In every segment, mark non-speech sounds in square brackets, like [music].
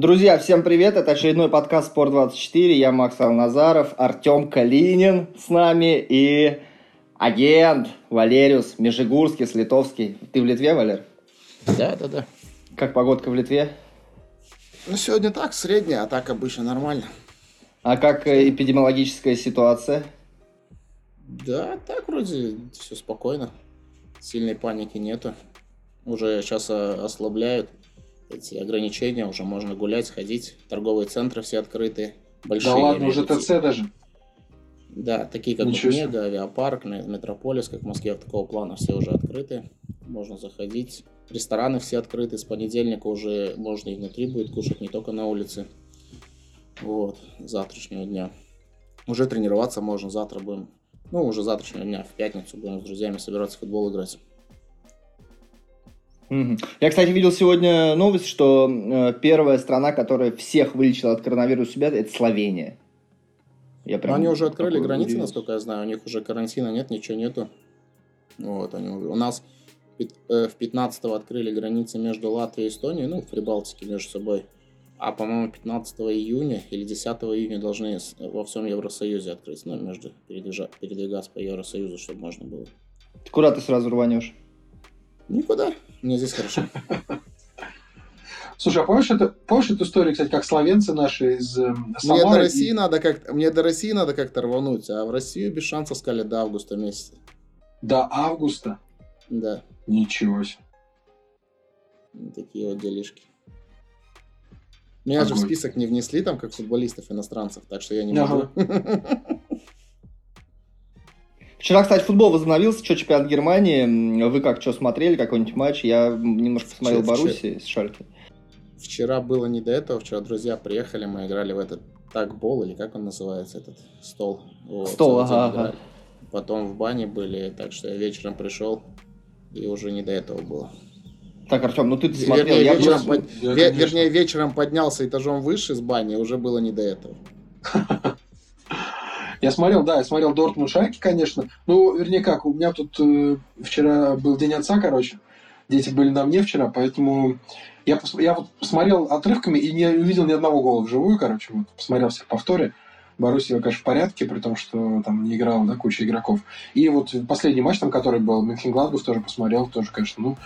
Друзья, всем привет! Это очередной подкаст «Спорт24». Я Макс Алназаров, Артем Калинин с нами и агент Валериус Межигурский, Слитовский. Ты в Литве, Валер? Да, да, да. Как погодка в Литве? Ну, сегодня так, средняя, а так обычно нормально. А как э, эпидемиологическая ситуация? Да, так вроде все спокойно. Сильной паники нету. Уже сейчас э, ослабляют эти ограничения, уже можно гулять, ходить, торговые центры все открыты. Большие, да ладно, уже ТЦ даже. Да, такие как Ничего Мега, Авиапарк, Метрополис, как в Москве, такого плана все уже открыты. Можно заходить. Рестораны все открыты. С понедельника уже можно и внутри будет кушать, не только на улице. Вот, завтрашнего дня. Уже тренироваться можно. Завтра будем, ну, уже завтрашнего дня, в пятницу будем с друзьями собираться в футбол играть. Я, кстати, видел сегодня новость, что э, первая страна, которая всех вылечила от коронавируса себя, это Словения. Я прям они уже открыли границы, удивился. насколько я знаю. У них уже карантина нет, ничего нету. Вот, они У нас э, в 15 открыли границы между Латвией и Эстонией, ну, в Прибалтике между собой. А, по-моему, 15 июня или 10 июня должны во всем Евросоюзе открыть. Ну, между передвижа, передвигаться по Евросоюзу, чтобы можно было. Ты куда ты сразу рванешь? Никуда. Мне здесь хорошо. Слушай, а помнишь, это, помнишь эту историю, кстати, как словенцы наши из э, Самары? Мне до России и... надо как мне до России надо как-то рвануть, а в Россию без шансов сказали до августа месяца. До августа? Да. Ничего себе. Такие вот делишки. Меня Огонь. же в список не внесли там, как футболистов иностранцев, так что я не могу. [laughs] Вчера, кстати, футбол возобновился, что чемпионат Германии. Вы как, что смотрели, какой-нибудь матч? Я немножко посмотрел Баруси с Шальки. Вчера было не до этого, вчера друзья приехали, мы играли в этот такбол, или как он называется, этот стол. Вот, стол, ага, ага. Потом в бане были, так что я вечером пришел, и уже не до этого было. Так, Артем, ну ты смотрел, вернее, я вечером, просто... под... я, вернее, вечером поднялся этажом выше с бани, уже было не до этого. [laughs] Я смотрел, да, я смотрел Дортмунд Шальки, конечно. Ну, вернее, как, у меня тут э, вчера был День отца, короче. Дети были на мне вчера, поэтому я, я вот посмотрел отрывками и не увидел ни одного гола вживую, короче. Вот посмотрел всех повторе. Боруссия, конечно, в порядке, при том, что там не играла, да, куча игроков. И вот последний матч, там, который был, Мюнхен-Гладбах, тоже посмотрел, тоже, конечно, ну,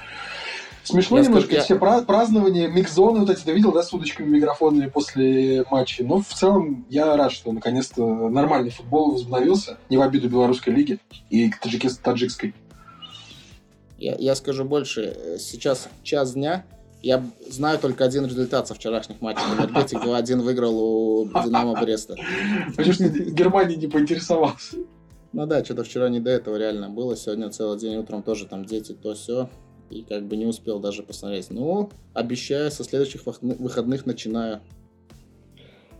Смешно я немножко, скажу, все я... празднования, микзоны вот эти, ты видел, да, с удочками, микрофонами после матча. Но в целом я рад, что наконец-то нормальный футбол возобновился, не в обиду белорусской лиги и таджикской. Я, я скажу больше, сейчас час дня, я знаю только один результат со вчерашних матчей. Энергетик 2-1 выиграл у Динамо Бреста. Почему Германия не поинтересовался? Ну да, что-то вчера не до этого реально было. Сегодня целый день утром тоже там дети, то все и как бы не успел даже посмотреть. Но обещаю, со следующих выходных начинаю.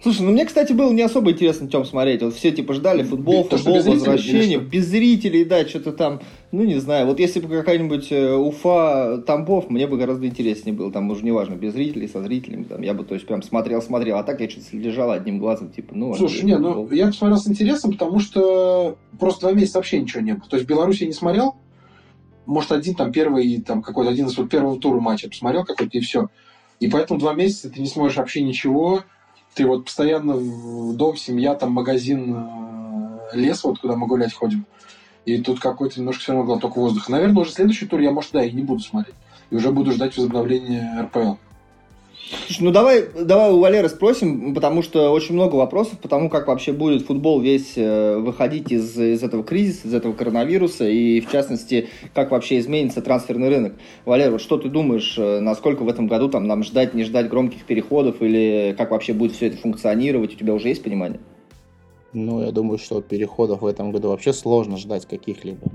Слушай, ну мне, кстати, было не особо интересно чем смотреть. Вот все типа ждали футбол, То, футбол, возвращение, без зрителей, да, что-то там, ну не знаю. Вот если бы какая-нибудь э, Уфа Тамбов, мне бы гораздо интереснее было. Там уже неважно, без зрителей, со зрителями. Там, я бы, то есть, прям смотрел, смотрел. А так я что-то лежал одним глазом, типа, ну... Слушай, не, ну я посмотрел с интересом, потому что просто два месяца вообще ничего не было. То есть Беларусь я не смотрел, может, один там первый, там какой-то один из вот первого тура матча посмотрел какой-то и все. И поэтому два месяца ты не смотришь вообще ничего. Ты вот постоянно в дом, семья, там магазин, э, лес, вот куда мы гулять ходим. И тут какой-то немножко все равно глоток воздуха. Наверное, уже следующий тур я, может, да, и не буду смотреть. И уже буду ждать возобновления РПЛ. Слушай, ну давай, давай у Валеры спросим, потому что очень много вопросов по тому, как вообще будет футбол весь э, выходить из, из этого кризиса, из этого коронавируса, и в частности, как вообще изменится трансферный рынок. Валер, вот что ты думаешь, э, насколько в этом году там нам ждать, не ждать громких переходов, или как вообще будет все это функционировать, у тебя уже есть понимание? Ну, я думаю, что переходов в этом году вообще сложно ждать каких-либо.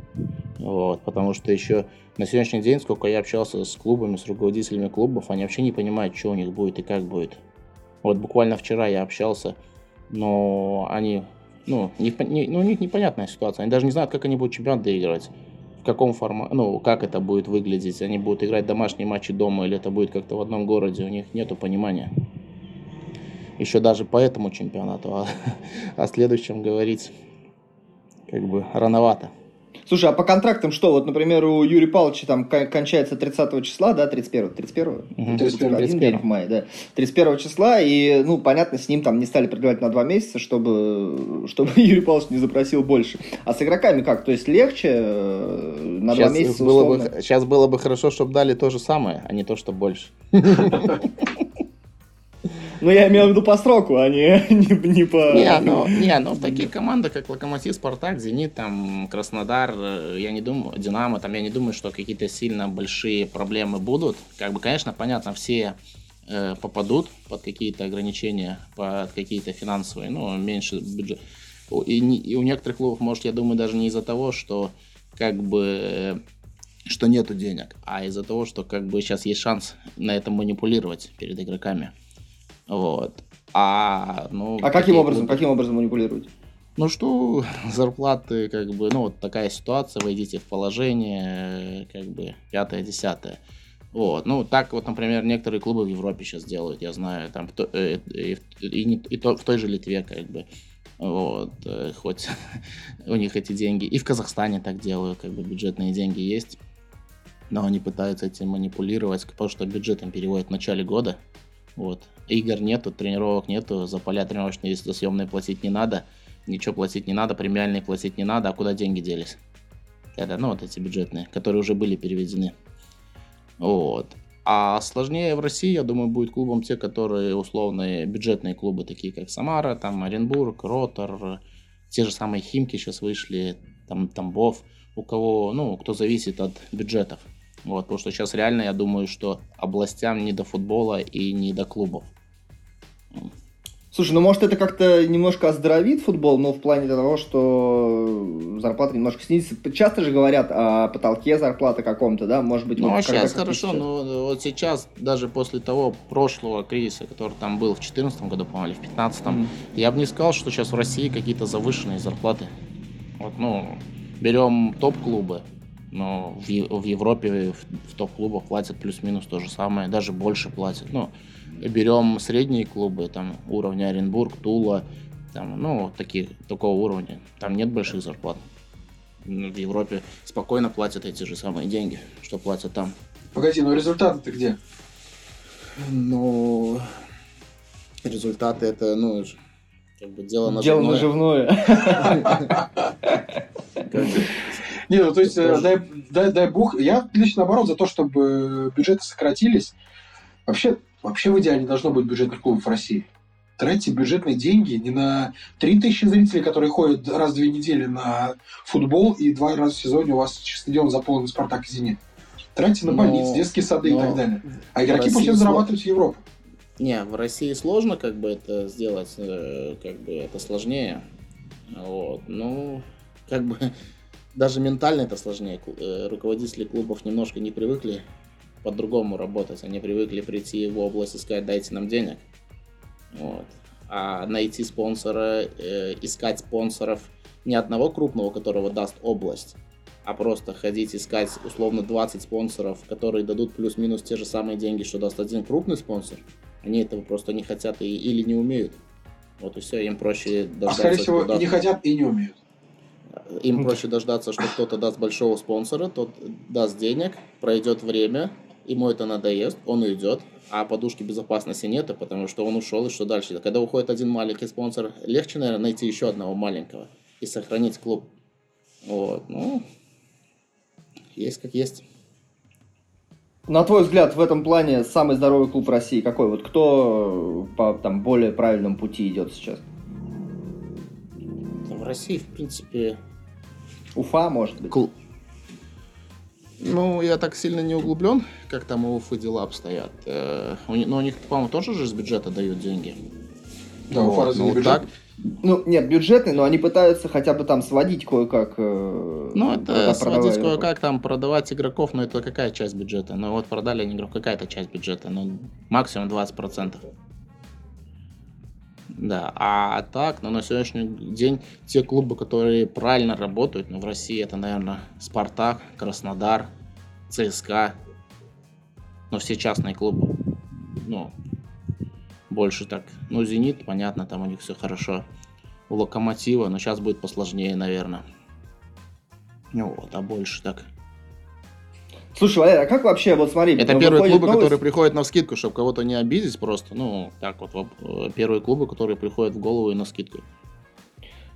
Вот, потому что еще на сегодняшний день, сколько я общался с клубами, с руководителями клубов, они вообще не понимают, что у них будет и как будет. Вот буквально вчера я общался, но они, ну, не, не, ну, у них непонятная ситуация. Они даже не знают, как они будут чемпионат доигрывать. В каком формате, ну, как это будет выглядеть. Они будут играть домашние матчи дома или это будет как-то в одном городе. У них нету понимания еще даже по этому чемпионату, а [laughs] о следующем говорить как бы рановато. Слушай, а по контрактам что? Вот, например, у Юрия Павловича там кончается 30 числа, да, 31 31 угу. 31 Один день в мае, да. 31 числа, и, ну, понятно, с ним там не стали продлевать на два месяца, чтобы, чтобы [laughs] Юрий Павлович не запросил больше. А с игроками как? То есть легче э, на сейчас два месяца было бы, Сейчас было бы хорошо, чтобы дали то же самое, а не то, что больше. [laughs] Ну, я имел в виду по сроку, а не, [laughs] не, не по... Не, ну, не, ну, такие команды, как Локомотив, Спартак, Зенит, там, Краснодар, э, я не думаю, Динамо, там, я не думаю, что какие-то сильно большие проблемы будут. Как бы, конечно, понятно, все э, попадут под какие-то ограничения, под какие-то финансовые, ну, меньше бюджет. И, и у некоторых клубов, может, я думаю, даже не из-за того, что, как бы, что нету денег, а из-за того, что, как бы, сейчас есть шанс на этом манипулировать перед игроками. Вот. А, ну, а каким образом, клубы... каким образом манипулируете? Ну что, [laughs] зарплаты, как бы, ну, вот такая ситуация, вы идите в положение, как бы, пятое-десятое. Вот, ну, так вот, например, некоторые клубы в Европе сейчас делают, я знаю, там, э, и, и, и, и то, в той же Литве, как бы, вот, э, хоть [laughs] у них эти деньги, и в Казахстане так делают, как бы, бюджетные деньги есть, но они пытаются этим манипулировать, потому что бюджет им переводят в начале года, вот. Игр нету, тренировок нету, за поля тренировочные, если съемные платить не надо, ничего платить не надо, премиальные платить не надо, а куда деньги делись? Это, ну, вот эти бюджетные, которые уже были переведены. Вот. А сложнее в России, я думаю, будет клубом те, которые условные бюджетные клубы, такие как Самара, там Оренбург, Ротор, те же самые Химки сейчас вышли, там Тамбов, у кого, ну, кто зависит от бюджетов. Вот, потому что сейчас реально, я думаю, что областям не до футбола и не до клубов. Слушай, ну может это как-то немножко оздоровит футбол, но в плане того, что зарплата немножко снизится. Часто же говорят о потолке зарплаты каком-то, да? Может быть, ну, вот сейчас хорошо, но вот сейчас, даже после того прошлого кризиса, который там был в 2014 году, по-моему, или в 2015, mm-hmm. я бы не сказал, что сейчас в России какие-то завышенные зарплаты. Вот, ну, берем топ-клубы, но в, в Европе в, в топ-клубах платят плюс-минус то же самое, даже больше платят. Ну, берем средние клубы, там уровня Оренбург, Тула, там, ну, такие, такого уровня, там нет больших зарплат. В Европе спокойно платят эти же самые деньги, что платят там. Погоди, но результаты-то где? Ну, результаты это, ну, как бы дело наживное. Дело наживное. [laughs] [laughs] Не, ну то есть, э, дай, дай, дай бог, я лично наоборот за то, чтобы бюджеты сократились. Вообще, вообще в идеале не должно быть бюджетных клубов в России. Тратьте бюджетные деньги не на 3000 зрителей, которые ходят раз в две недели на футбол, и два раза в сезоне у вас стадион заполнен «Спартак» и «Зенит». Тратьте на больницы, но, детские сады и так далее. А игроки пусть зарабатывать в Европу. Не, в России сложно как бы это сделать, э, как бы это сложнее. Вот. Ну, как бы даже ментально это сложнее. Э, руководители клубов немножко не привыкли по-другому работать. Они привыкли прийти в область и сказать, дайте нам денег. Вот. А найти спонсора, э, искать спонсоров не одного крупного, которого даст область, а просто ходить искать условно 20 спонсоров, которые дадут плюс-минус те же самые деньги, что даст один крупный спонсор. Они этого просто не хотят и, или не умеют. Вот и все, им проще дождаться. А скорее всего, и не хотят и не умеют. Им проще дождаться, что кто-то даст большого спонсора, тот даст денег, пройдет время, ему это надоест, он уйдет, а подушки безопасности нет, потому что он ушел, и что дальше? Когда уходит один маленький спонсор, легче, наверное, найти еще одного маленького и сохранить клуб. Вот, ну, есть как есть. На твой взгляд, в этом плане самый здоровый клуб России какой? Вот кто по там, более правильному пути идет сейчас? В России, в принципе, Уфа, может быть? Клуб. Ну, я так сильно не углублен, как там у Уфы дела обстоят. Э, но у них, по-моему, тоже же из бюджета дают деньги. Да, вот, Уфа разве ну, бюджет? Так, ну, нет, бюджетный, но они пытаются хотя бы там сводить кое-как. Э, ну, это сводить кое-как, там продавать игроков, но это какая часть бюджета? Ну, вот продали они игроков, какая-то часть бюджета, ну, максимум 20%. Да, а так, ну, на сегодняшний день те клубы, которые правильно работают, ну, в России это, наверное, Спартак, Краснодар, ЦСКА, ну, все частные клубы, ну, больше так, ну, Зенит, понятно, там у них все хорошо, у Локомотива, но сейчас будет посложнее, наверное. Ну вот, а больше так. Слушай, Валерий, а как вообще, вот смотри... Это выходит первые клубы, новость- которые приходят на скидку, чтобы кого-то не обидеть просто. Ну, так вот, э, первые клубы, которые приходят в голову и на скидку.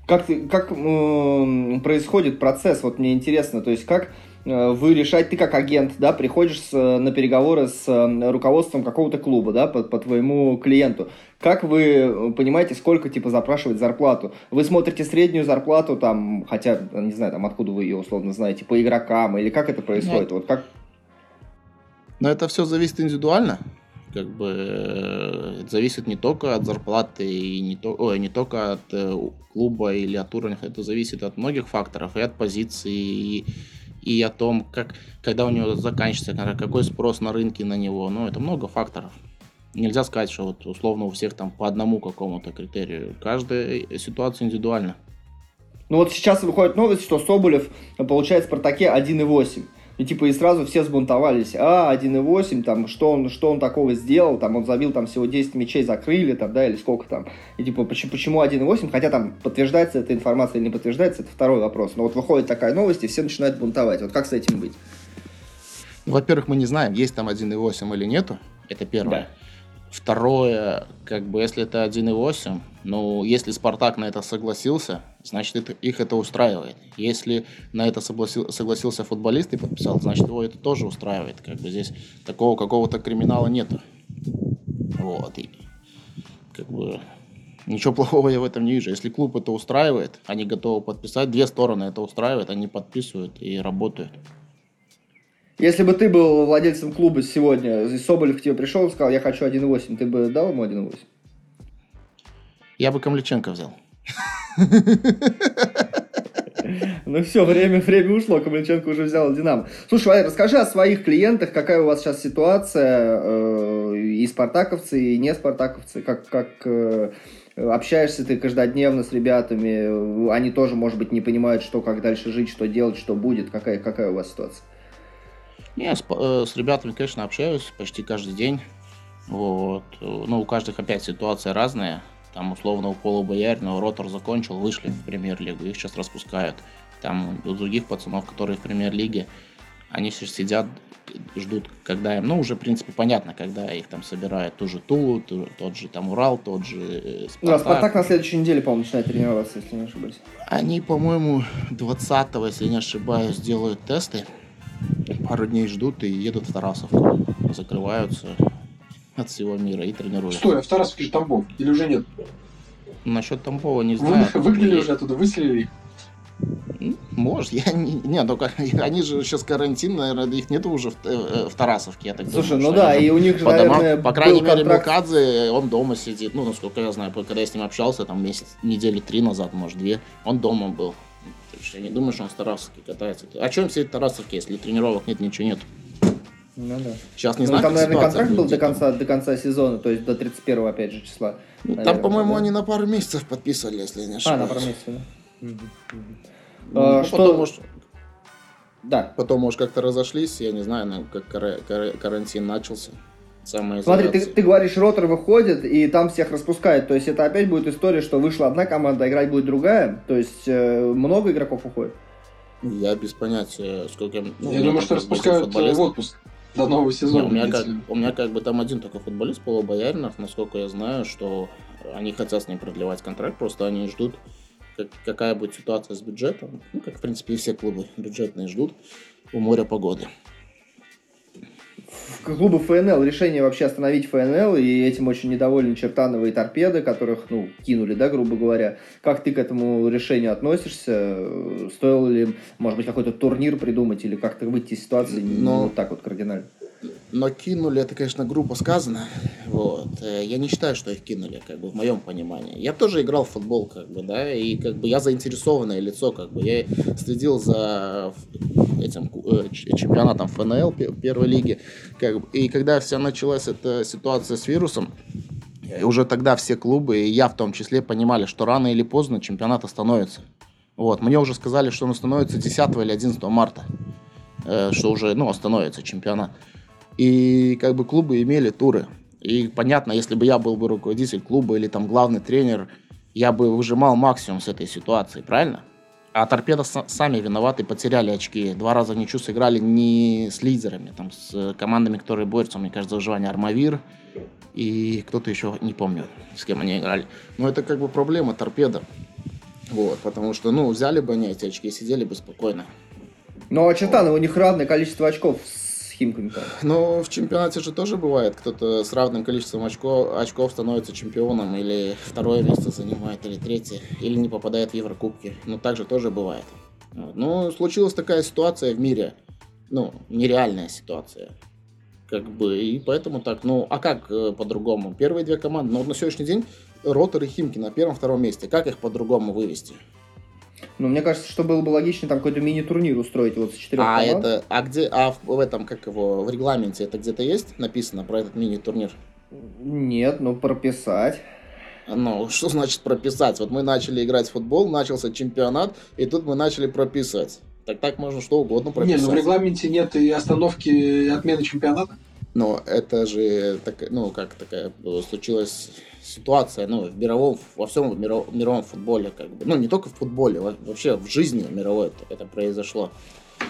Как, ты, как м, происходит процесс, вот мне интересно, то есть как э, вы решаете, ты как агент, да, приходишь с, э, на переговоры с э, руководством какого-то клуба, да, по, по твоему клиенту, как вы э, понимаете, сколько, типа, запрашивать зарплату? Вы смотрите среднюю зарплату, там, хотя, не знаю, там, откуда вы ее, условно, знаете, по игрокам, или как это происходит, вот как... Но это все зависит индивидуально. Как бы это зависит не только от зарплаты и не, то, ой, не только от э, клуба или от уровня, это зависит от многих факторов, и от позиции, и, и о том, как, когда у него заканчивается какой спрос на рынке на него. Ну, это много факторов. Нельзя сказать, что вот условно у всех там по одному какому-то критерию. Каждая ситуация индивидуальна. Ну вот сейчас выходит новость, что Соболев получает в «Спартаке» 1,8. И типа и сразу все сбунтовались. А, 1,8, там, что он, что он такого сделал? Там он забил там всего 10 мячей, закрыли, там, да, или сколько там. И типа, почему, почему 1,8? Хотя там подтверждается эта информация или не подтверждается, это второй вопрос. Но вот выходит такая новость, и все начинают бунтовать. Вот как с этим быть? Ну, Во-первых, мы не знаем, есть там 1.8 или нету. Это первое. Да. Второе, как бы, если это 1.8, ну, если Спартак на это согласился, значит, это, их это устраивает. Если на это согласил- согласился футболист и подписал, значит, его это тоже устраивает. Как бы здесь такого какого-то криминала нету. Вот. И, как бы, ничего [laughs] плохого я в этом не вижу. Если клуб это устраивает, они готовы подписать, две стороны это устраивает, они подписывают и работают. Если бы ты был владельцем клуба сегодня, Соболев к тебе пришел и сказал, я хочу 1,8, ты бы дал ему 1,8? Я бы Камличенко взял. Ну все, время, время ушло, Камличенко уже взял Динамо. Слушай, Валерий, расскажи о своих клиентах, какая у вас сейчас ситуация, э, и спартаковцы, и не спартаковцы, как, как э, общаешься ты каждодневно с ребятами, они тоже, может быть, не понимают, что, как дальше жить, что делать, что будет, какая, какая у вас ситуация? Я с, э, с ребятами, конечно, общаюсь почти каждый день. Вот. Ну, у каждых опять ситуация разная. Там, условно, у Пола Боярина Ротор закончил, вышли в премьер-лигу, их сейчас распускают. Там у других пацанов, которые в премьер-лиге, они сейчас сидят, ждут, когда им, ну, уже, в принципе, понятно, когда их там собирают ту же Тулу, ту- тот же там Урал, тот же э, Ну, а Спартак. Спартак на следующей неделе, по-моему, начинает тренироваться, если не ошибаюсь. Они, по-моему, 20-го, если не ошибаюсь, делают тесты. Пару дней ждут и едут в Тарасовку. Закрываются от всего мира и тренируются. Стой, а в Тарасовке же Тамбов. Или уже нет? Насчет Тамбова не знаю. Вы, выгнали уже оттуда, выселили их? Может, я не... Не, только [laughs] они же сейчас карантин, наверное, их нету уже в, э, в Тарасовке, я так Слушай, думаю, ну что да, и у них же, по, домам- наверное, по крайней был мере, контракт- Мукадзе, он дома сидит. Ну, насколько я знаю, когда я с ним общался, там месяц, недели три назад, может, две, он дома был. Что я не думаю, что он в Тарасовке катается. А чем сидеть в Тарасовке, если тренировок нет, ничего нет? Ну да. Сейчас не Ну, знаю, там, как наверное, контракт был до конца, до конца сезона, то есть до 31 опять же, числа. Ну, наверное, Там, по-моему, да? они на пару месяцев подписывали, если я не А, ошибаюсь. на пару месяцев, да. Ну, А, потом, что- может, Да. потом, может, как-то разошлись, я не знаю, ну, как кара- кара- карантин начался. Смотри, ты, ты говоришь, ротор выходит, и там всех распускают. То есть это опять будет история, что вышла одна команда, а играть будет другая. То есть э, много игроков уходит. Я без понятия, сколько... ну, Я думаю, что распускают э, футболист- в отпуск до нового Не, сезона. у, меня как, у меня как бы там один только футболист, Пола Бояринов, насколько я знаю, что они хотят с ним продлевать контракт, просто они ждут, как- какая будет ситуация с бюджетом. Ну, как, в принципе, и все клубы бюджетные ждут у моря погоды. Клубы ФНЛ решение вообще остановить ФНЛ, и этим очень недовольны Чертановы и Торпеды, которых, ну, кинули, да, грубо говоря. Как ты к этому решению относишься? Стоило ли, может быть, какой-то турнир придумать или как-то выйти из ситуации не Но- вот так вот кардинально? Но кинули, это, конечно, грубо сказано. Вот. Э, Я не считаю, что их кинули, как бы, в моем понимании. Я тоже играл в футбол, как бы, да, и как бы я заинтересованное лицо, как бы. Я следил за этим э, чемпионатом ФНЛ пе- первой лиги. Как бы, и когда вся началась эта ситуация с вирусом, э, уже тогда все клубы, и я в том числе, понимали, что рано или поздно чемпионат остановится. Вот. Мне уже сказали, что он остановится 10 или 11 марта. Что уже, ну, остановится чемпионат. И как бы клубы имели туры. И понятно, если бы я был бы руководитель клуба или там главный тренер, я бы выжимал максимум с этой ситуации, правильно? А торпеда сами виноваты, потеряли очки. Два раза в ничью сыграли не с лидерами, там, с командами, которые борются, мне кажется, за выживание Армавир и кто-то еще, не помню, с кем они играли. Но это как бы проблема торпеда. Вот, потому что, ну, взяли бы они эти очки и сидели бы спокойно. Ну, а Чертан, у них равное количество очков с Химками. Но в чемпионате же тоже бывает, кто-то с равным количеством очков, очков становится чемпионом, или второе место занимает, или третье, или не попадает в Еврокубки. Ну, так же тоже бывает. Ну, случилась такая ситуация в мире, ну, нереальная ситуация. Как бы, и поэтому так, ну, а как э, по-другому? Первые две команды, ну, вот на сегодняшний день Ротор и Химки на первом-втором месте. Как их по-другому вывести? Ну, мне кажется, что было бы логичнее там какой-то мини-турнир устроить вот с четырех А команд. это, а где, а в, в этом, как его, в регламенте это где-то есть написано про этот мини-турнир? Нет, ну прописать. Ну, [laughs] что значит прописать? Вот мы начали играть в футбол, начался чемпионат, и тут мы начали прописывать. Так так можно что угодно прописать. Нет, ну в регламенте нет и остановки и отмены чемпионата. Но это же, так, ну, как такая случилась ситуация, ну, в мировом, во всем миров, мировом футболе, как бы, ну, не только в футболе, вообще в жизни мировой это, это произошло.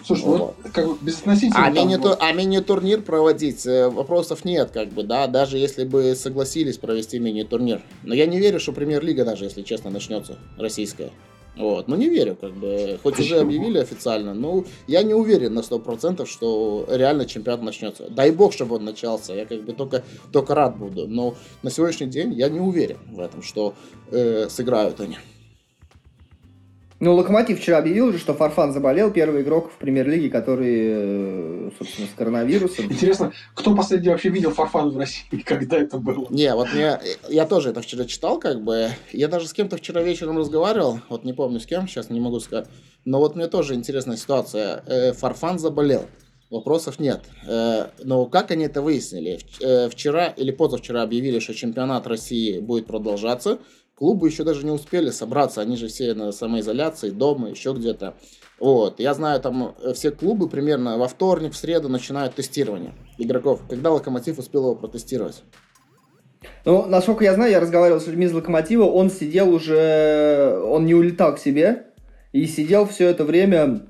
Слушай, ну, вот. ну, как бы безотносительно. А, мини вот. а мини-турнир проводить, э, вопросов нет, как бы, да, даже если бы согласились провести мини-турнир. Но я не верю, что премьер-лига даже, если честно, начнется, российская. Вот, ну не верю, как бы, хоть уже объявили официально, но я не уверен на 100%, что реально чемпионат начнется. Дай бог, чтобы он начался, я как бы только, только рад буду, но на сегодняшний день я не уверен в этом, что э, сыграют они. Ну, Локомотив вчера объявил уже, что Фарфан заболел, первый игрок в премьер-лиге, который, э, собственно, с коронавирусом. Интересно, кто последний вообще видел Фарфан в России, [laughs] когда это было? Не, вот мне, я тоже это вчера читал, как бы, я даже с кем-то вчера вечером разговаривал, вот не помню с кем, сейчас не могу сказать, но вот мне тоже интересная ситуация. Э, Фарфан заболел. Вопросов нет. Э, но как они это выяснили? Вчера или позавчера объявили, что чемпионат России будет продолжаться. Клубы еще даже не успели собраться, они же все на самоизоляции, дома, еще где-то. Вот, я знаю, там э, все клубы примерно во вторник, в среду начинают тестирование игроков. Когда Локомотив успел его протестировать? Ну, насколько я знаю, я разговаривал с людьми из Локомотива, он сидел уже, он не улетал к себе, и сидел все это время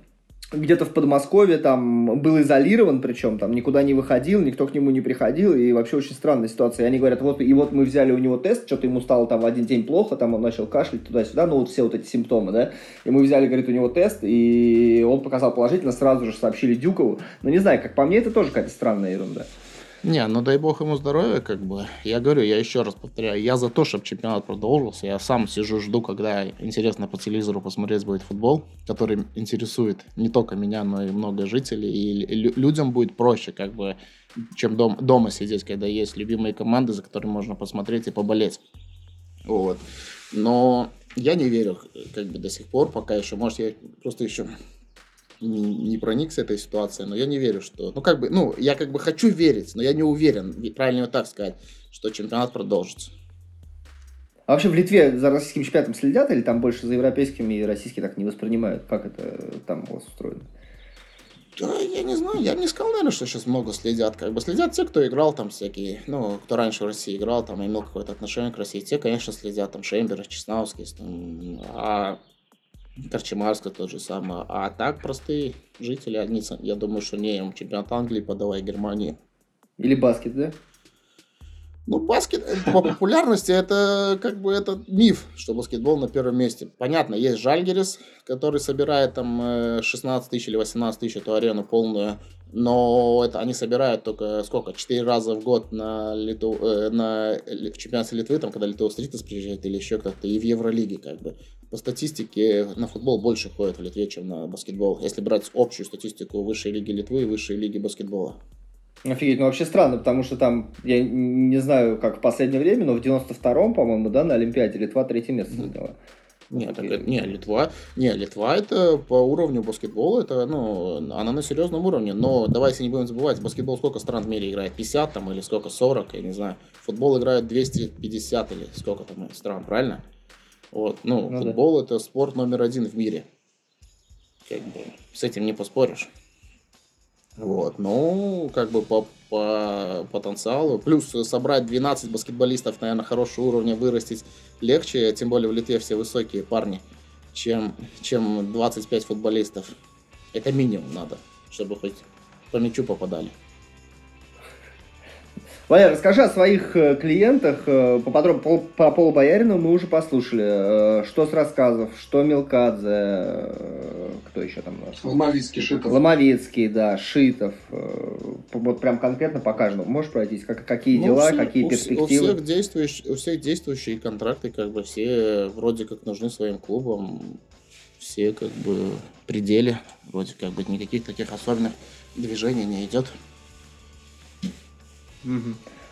где-то в Подмосковье, там, был изолирован, причем там никуда не выходил, никто к нему не приходил, и вообще очень странная ситуация. И они говорят, вот, и вот мы взяли у него тест, что-то ему стало там в один день плохо, там он начал кашлять туда-сюда, ну вот все вот эти симптомы, да, и мы взяли, говорит, у него тест, и он показал положительно, сразу же сообщили Дюкову, но не знаю, как по мне, это тоже какая-то странная ерунда. Не, ну дай бог ему здоровья, как бы. Я говорю, я еще раз повторяю, я за то, чтобы чемпионат продолжился. Я сам сижу, жду, когда интересно по телевизору посмотреть будет футбол, который интересует не только меня, но и много жителей. И людям будет проще, как бы, чем дом, дома сидеть, когда есть любимые команды, за которыми можно посмотреть и поболеть. Вот. Но я не верю, как бы, до сих пор, пока еще, может, я просто еще не, проникся этой ситуацией, но я не верю, что... Ну, как бы, ну, я как бы хочу верить, но я не уверен, правильно так сказать, что чемпионат продолжится. А вообще в Литве за российским чемпионатом следят или там больше за европейскими и российские так не воспринимают? Как это там у вас устроено? Да, я не знаю, я бы не сказал, наверное, что сейчас много следят. Как бы следят те, кто играл там всякие, ну, кто раньше в России играл, там имел какое-то отношение к России. Те, конечно, следят, там Шембер, Чеснаускис, там, а Корчемарска тот же самое. А так простые жители, они, я думаю, что не им чемпионат Англии подавай Германии. Или баскет, да? Ну, баскет э, по популярности это как бы это миф, что баскетбол на первом месте. Понятно, есть Жальгерис, который собирает там 16 э, тысяч или 18 тысяч эту арену полную, но это они собирают только сколько? Четыре раза в год на, Литу, э, на в чемпионате Литвы, там, когда Литва Стритес приезжает или еще как-то, и в Евролиге как бы. По статистике на футбол больше ходит в Литве, чем на баскетбол, если брать общую статистику высшей лиги Литвы и высшей лиги баскетбола. Офигеть, ну вообще странно, потому что там, я не знаю, как в последнее время, но в 92-м, по-моему, да, на Олимпиаде Литва третье место заняла. Нет, так, не, Литва, не, Литва это по уровню баскетбола, это, ну, она на серьезном уровне, но давайте не будем забывать, баскетбол сколько стран в мире играет, 50 там или сколько, 40, я не знаю, футбол играет 250 или сколько там стран, правильно? Вот, ну, ну футбол да. это спорт номер один в мире, как бы, с этим не поспоришь. Вот, ну, как бы по, по потенциалу. Плюс собрать 12 баскетболистов, наверное, хорошего уровня вырастить легче, тем более в Литве все высокие парни. чем, чем 25 футболистов. Это минимум надо, чтобы хоть по мячу попадали. Валя, расскажи о своих э, клиентах. Э, Поподробно по, по Полу Боярину мы уже послушали. Э, что с рассказов, что Мелкадзе, кто еще там? Ломовицкий, Шитов. Ломовицкий, да, Шитов. Вот прям конкретно по каждому. Можешь пройтись? Как, какие ну, дела, все, какие у, перспективы? У всех, действующих, у всех действующие контракты как бы все вроде как нужны своим клубам. Все как бы пределе. Вроде как бы никаких таких особенных движений не идет.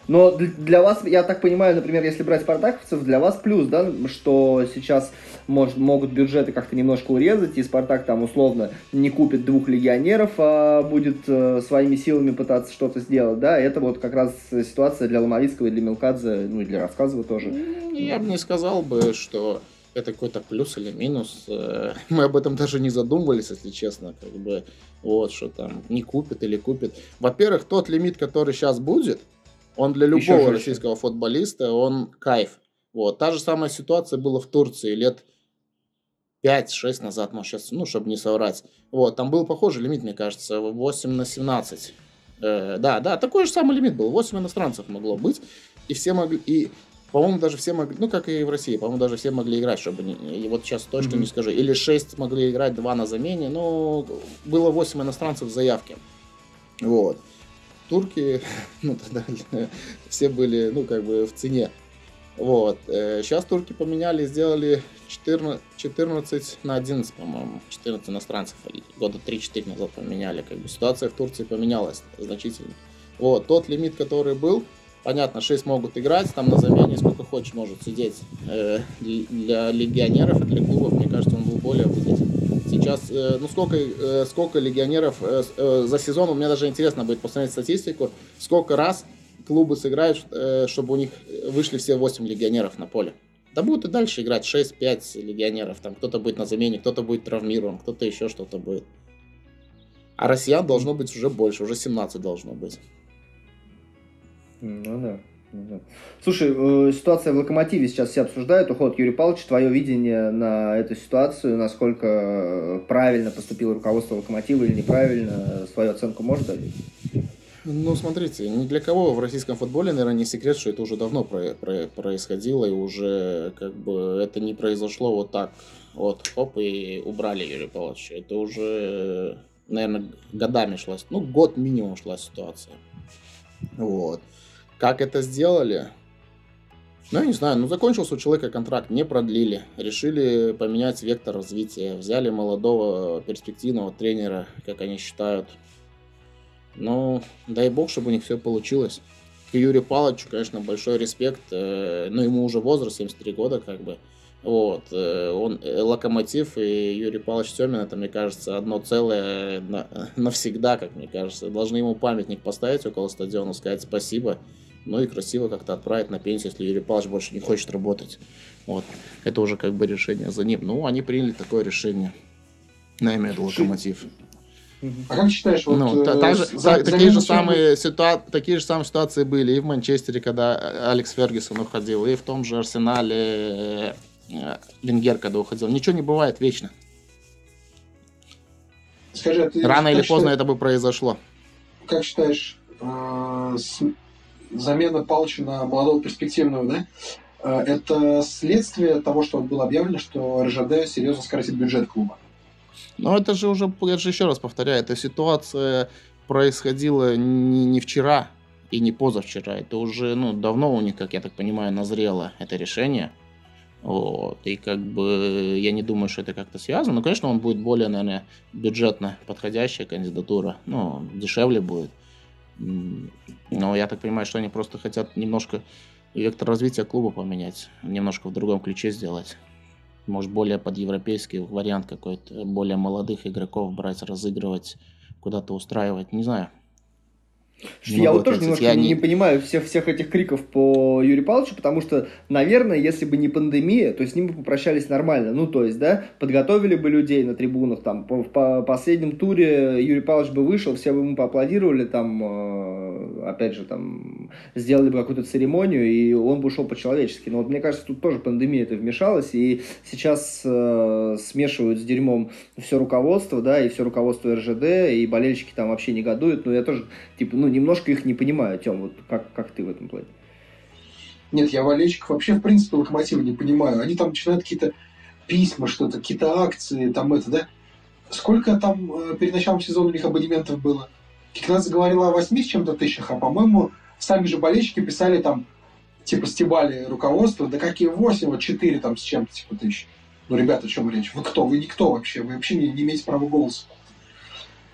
Но для вас, я так понимаю, например, если брать спартаковцев, для вас плюс, да, что сейчас может, могут бюджеты как-то немножко урезать, и Спартак там условно не купит двух легионеров, а будет э, своими силами пытаться что-то сделать, да, это вот как раз ситуация для Ломовицкого и для Мелкадзе, ну и для Рассказова тоже. Я бы не сказал бы, что это какой-то плюс или минус. Э, [laughs] мы об этом даже не задумывались, если честно, как бы, вот, что там, не купит или купит. Во-первых, тот лимит, который сейчас будет, он для любого российского футболиста, он кайф. Вот. Та же самая ситуация была в Турции лет 5-6 назад, может, сейчас, ну, чтобы не соврать. Вот, там был похожий лимит, мне кажется, 8 на 17. Э, да, да, такой же самый лимит был, 8 иностранцев могло быть. И все могли, и по-моему, даже все могли, ну, как и в России, по-моему, даже все могли играть, чтобы не, и вот сейчас точно mm-hmm. не скажу. Или 6 могли играть, 2 на замене, но было 8 иностранцев в заявке. Вот. Турки, [laughs] ну, тогда [laughs] все были, ну, как бы в цене. Вот. Сейчас э, турки поменяли, сделали 14, 14 на 11, по-моему. 14 иностранцев. Года 3-4 назад поменяли. Как бы ситуация в Турции поменялась значительно. Вот. Тот лимит, который был, Понятно, 6 могут играть, там на замене сколько хочешь может сидеть. Э, для легионеров и для клубов, мне кажется, он был более выгоден. Сейчас, э, ну сколько, э, сколько легионеров за сезон, у меня даже интересно будет посмотреть статистику, сколько раз клубы сыграют, чтобы у них вышли все 8 легионеров на поле. Да будут и дальше играть 6-5 легионеров. Там кто-то будет на замене, кто-то будет травмирован, кто-то еще что-то будет. А россиян должно быть уже больше, уже 17 должно быть. Ну да. Ну да. Слушай, э, ситуация в Локомотиве сейчас все обсуждают. Уход Юрий Павлович, твое видение на эту ситуацию, насколько э, правильно поступило руководство Локомотива или неправильно, свою оценку можешь дать? Ну, смотрите, ни для кого в российском футболе, наверное, не секрет, что это уже давно про- про- происходило, и уже как бы это не произошло вот так, вот, оп, и убрали Юрия Павловича. Это уже, наверное, годами шла, ну, год минимум шла ситуация. Вот. Как это сделали? Ну, я не знаю, ну закончился у человека контракт, не продлили. Решили поменять вектор развития. Взяли молодого перспективного тренера, как они считают. Ну, дай бог, чтобы у них все получилось. К Юрию конечно, большой респект. Э, ну, ему уже возраст, 73 года, как бы. Вот, э, он, э, Локомотив и Юрий Павлович Семин, это, мне кажется, одно целое [laughs] навсегда, как мне кажется. Должны ему памятник поставить около стадиона, сказать спасибо ну и красиво как-то отправить на пенсию, если Юрий Павлович больше не хочет работать. Вот. Это уже как бы решение за ним. Ну, они приняли такое решение. На имя локомотив. А как считаешь, вот, ну, та, та же, за, та, такие, же самые ситуа- такие же самые ситуации были и в Манчестере, когда Алекс Фергюсон уходил, и в том же Арсенале э, Венгер, когда уходил. Ничего не бывает вечно. Скажи, а ты Рано или поздно считаешь, это бы произошло. Как считаешь, э, замена Палыча на молодого перспективного, да, э, это следствие того, что было объявлено, что РЖД серьезно сократит бюджет клуба. Но это же уже, я же еще раз повторяю, эта ситуация происходила не, не вчера и не позавчера. Это уже ну, давно у них, как я так понимаю, назрело это решение. Вот. И как бы я не думаю, что это как-то связано. Но, конечно, он будет более, наверное, бюджетно подходящая кандидатура. Ну, дешевле будет. Но я так понимаю, что они просто хотят немножко вектор развития клуба поменять, немножко в другом ключе сделать. Может, более под европейский вариант какой-то, более молодых игроков брать, разыгрывать, куда-то устраивать, не знаю. Не я вот тоже немножко я не, не понимаю всех, всех этих криков по Юрию Павловичу, потому что, наверное, если бы не пандемия, то с ним бы попрощались нормально. Ну, то есть, да, подготовили бы людей на трибунах, там, по, по последнем туре Юрий Павлович бы вышел, все бы ему поаплодировали, там, э, опять же, там, сделали бы какую-то церемонию, и он бы ушел по-человечески. Но вот мне кажется, тут тоже пандемия это вмешалась, и сейчас э, смешивают с дерьмом все руководство, да, и все руководство РЖД, и болельщики там вообще негодуют, но я тоже, типа, ну, немножко их не понимаю, Тем, вот как, как ты в этом плане? Нет, я болельщиков вообще, в принципе, локомотива не понимаю. Они там начинают какие-то письма, что-то, какие-то акции, там это, да? Сколько там э, перед началом сезона у них абонементов было? Кикнадзе говорила о 8 с чем-то тысячах, а, по-моему, сами же болельщики писали там, типа, стебали руководство, да какие 8, вот 4 там с чем-то, типа, тысяч. Ну, ребята, о чем речь? Вы кто? Вы никто вообще, вы вообще не, не имеете права голоса.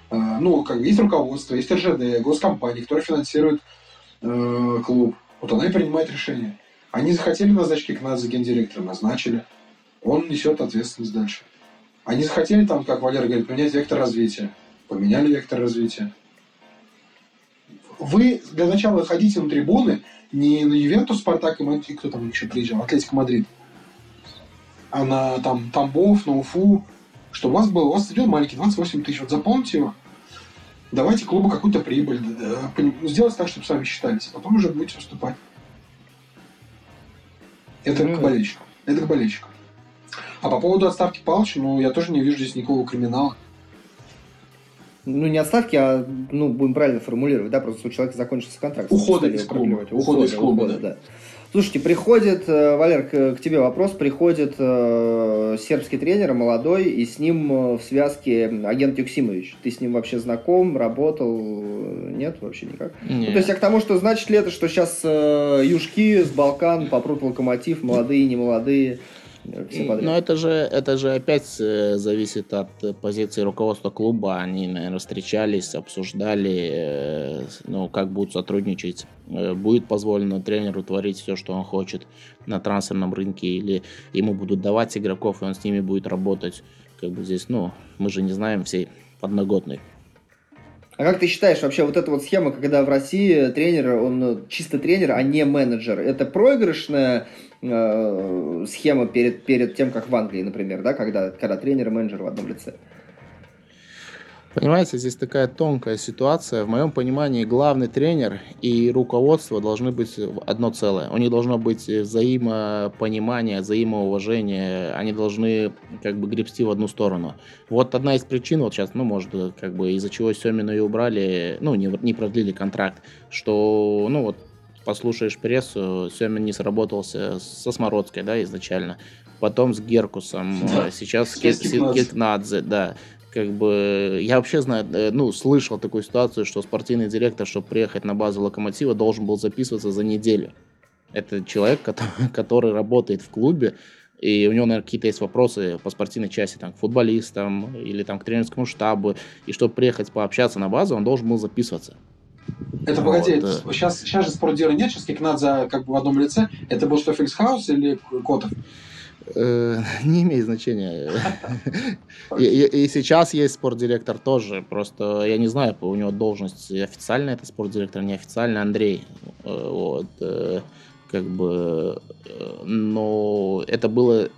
А, ну, как есть руководство, есть РЖД, госкомпания, которая финансирует э, клуб. Вот она и принимает решение. Они захотели назначить Кикнадзе гендиректором, назначили. Он несет ответственность дальше. Они захотели там, как Валера говорит, поменять вектор развития. Поменяли вектор развития. Вы для начала ходите на трибуны не на Ювентус, Спартак и кто там еще приезжал, Атлетик Мадрид, а на там Тамбов, на Уфу, что у вас был, у вас стадион маленький, 28 тысяч, вот заполните его, давайте клубу какую-то прибыль, да, сделайте так, чтобы с вами считались, а потом уже будете выступать. Это mm-hmm. к болельщику. Это к болельщику. А по поводу отставки Палыча, ну, я тоже не вижу здесь никакого криминала. Ну, не отставки, а, ну, будем правильно формулировать, да, просто у человека закончился контракт. Ухода из клуба. Ухода, из клуба, ухода, да. да. Слушайте, приходит, э, Валер, к, к тебе вопрос, приходит э, сербский тренер, молодой, и с ним э, в связке агент Юксимович. Ты с ним вообще знаком, работал? Нет, вообще никак? Нет. Ну, то есть я к тому, что значит ли это, что сейчас э, южки с Балкан попрут локомотив, молодые, не молодые? Но это же, это же опять э, зависит от позиции руководства клуба. Они, наверное, встречались, обсуждали, э, ну, как будут сотрудничать. Э, будет позволено тренеру творить все, что он хочет на трансферном рынке, или ему будут давать игроков, и он с ними будет работать. Как бы здесь, ну, мы же не знаем всей подноготной. А как ты считаешь, вообще вот эта вот схема, когда в России тренер, он чисто тренер, а не менеджер, это проигрышная э, схема перед, перед тем, как в Англии, например, да, когда, когда тренер и менеджер в одном лице? Понимаете, здесь такая тонкая ситуация. В моем понимании главный тренер и руководство должны быть одно целое. У них должно быть взаимопонимание, взаимоуважение. Они должны как бы гребсти в одну сторону. Вот одна из причин, вот сейчас, ну, может, как бы из-за чего Семина и убрали, ну, не, не продлили контракт, что, ну, вот послушаешь прессу, Семин не сработался со Смородской, да, изначально потом с Геркусом, да. сейчас с Кикнадзе, да как бы я вообще знаю, э, ну, слышал такую ситуацию, что спортивный директор, чтобы приехать на базу локомотива, должен был записываться за неделю. Это человек, который, [laughs] который работает в клубе, и у него, наверное, какие-то есть вопросы по спортивной части, там, к футболистам или там к тренерскому штабу. И чтобы приехать пообщаться на базу, он должен был записываться. Это, погоди, вот, сейчас, сейчас же спортдира нет, сейчас Кикнадзе как бы в одном лице. Это был что, Феликсхаус или Котов? Э, [laughs] не имеет значения. [laughs] и, и, и сейчас есть спортдиректор тоже. Просто я не знаю, у него должность официальная, это спортдиректор, неофициальный Андрей. Э, вот. Э, как бы. Но это было.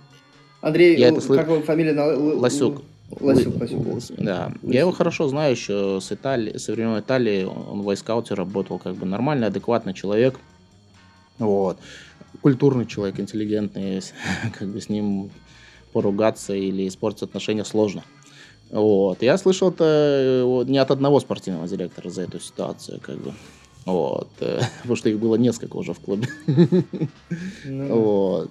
Андрей, я это как его фамилия? Ласюк. Ласюк. Да. Ласюк. Я его хорошо знаю еще с Италии, со времен Италии. Он в войскауте работал, как бы нормальный, адекватный человек. Вот культурный человек, интеллигентный, [laughs] как бы с ним поругаться или испортить отношения сложно. Вот. Я слышал это не от одного спортивного директора за эту ситуацию, как бы. Вот. [laughs] Потому что их было несколько уже в клубе. Ну. Вот.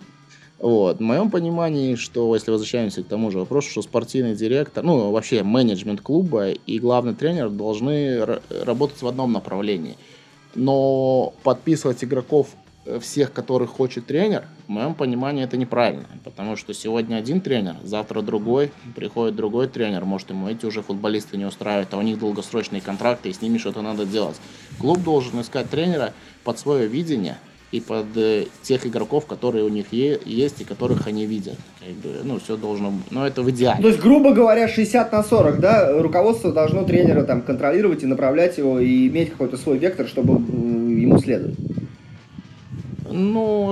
Вот. В моем понимании, что если возвращаемся к тому же вопросу, что спортивный директор, ну, вообще менеджмент клуба и главный тренер должны работать в одном направлении. Но подписывать игроков всех, которых хочет тренер, в моем понимании это неправильно. Потому что сегодня один тренер, завтра другой, приходит другой тренер, может ему эти уже футболисты не устраивают, а у них долгосрочные контракты, и с ними что-то надо делать. Клуб должен искать тренера под свое видение, и под э, тех игроков, которые у них есть и которых они видят. Ну, все должно быть. Но это в идеале. То есть, грубо говоря, 60 на 40, да, руководство должно тренера там контролировать и направлять его, и иметь какой-то свой вектор, чтобы ему следовать. Ну,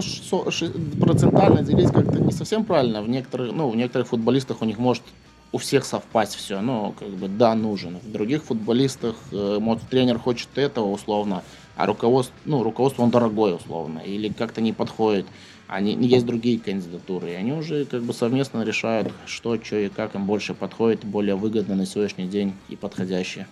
процентально делить как-то не совсем правильно. В некоторых, ну, в некоторых футболистах у них может у всех совпасть все, ну, как бы, да, нужен. В других футболистах, э, может, тренер хочет этого, условно, а руководство, ну, руководство он дорогой, условно, или как-то не подходит. Они, есть другие кандидатуры, и они уже как бы совместно решают, что, что и как им больше подходит, более выгодно на сегодняшний день и подходящее.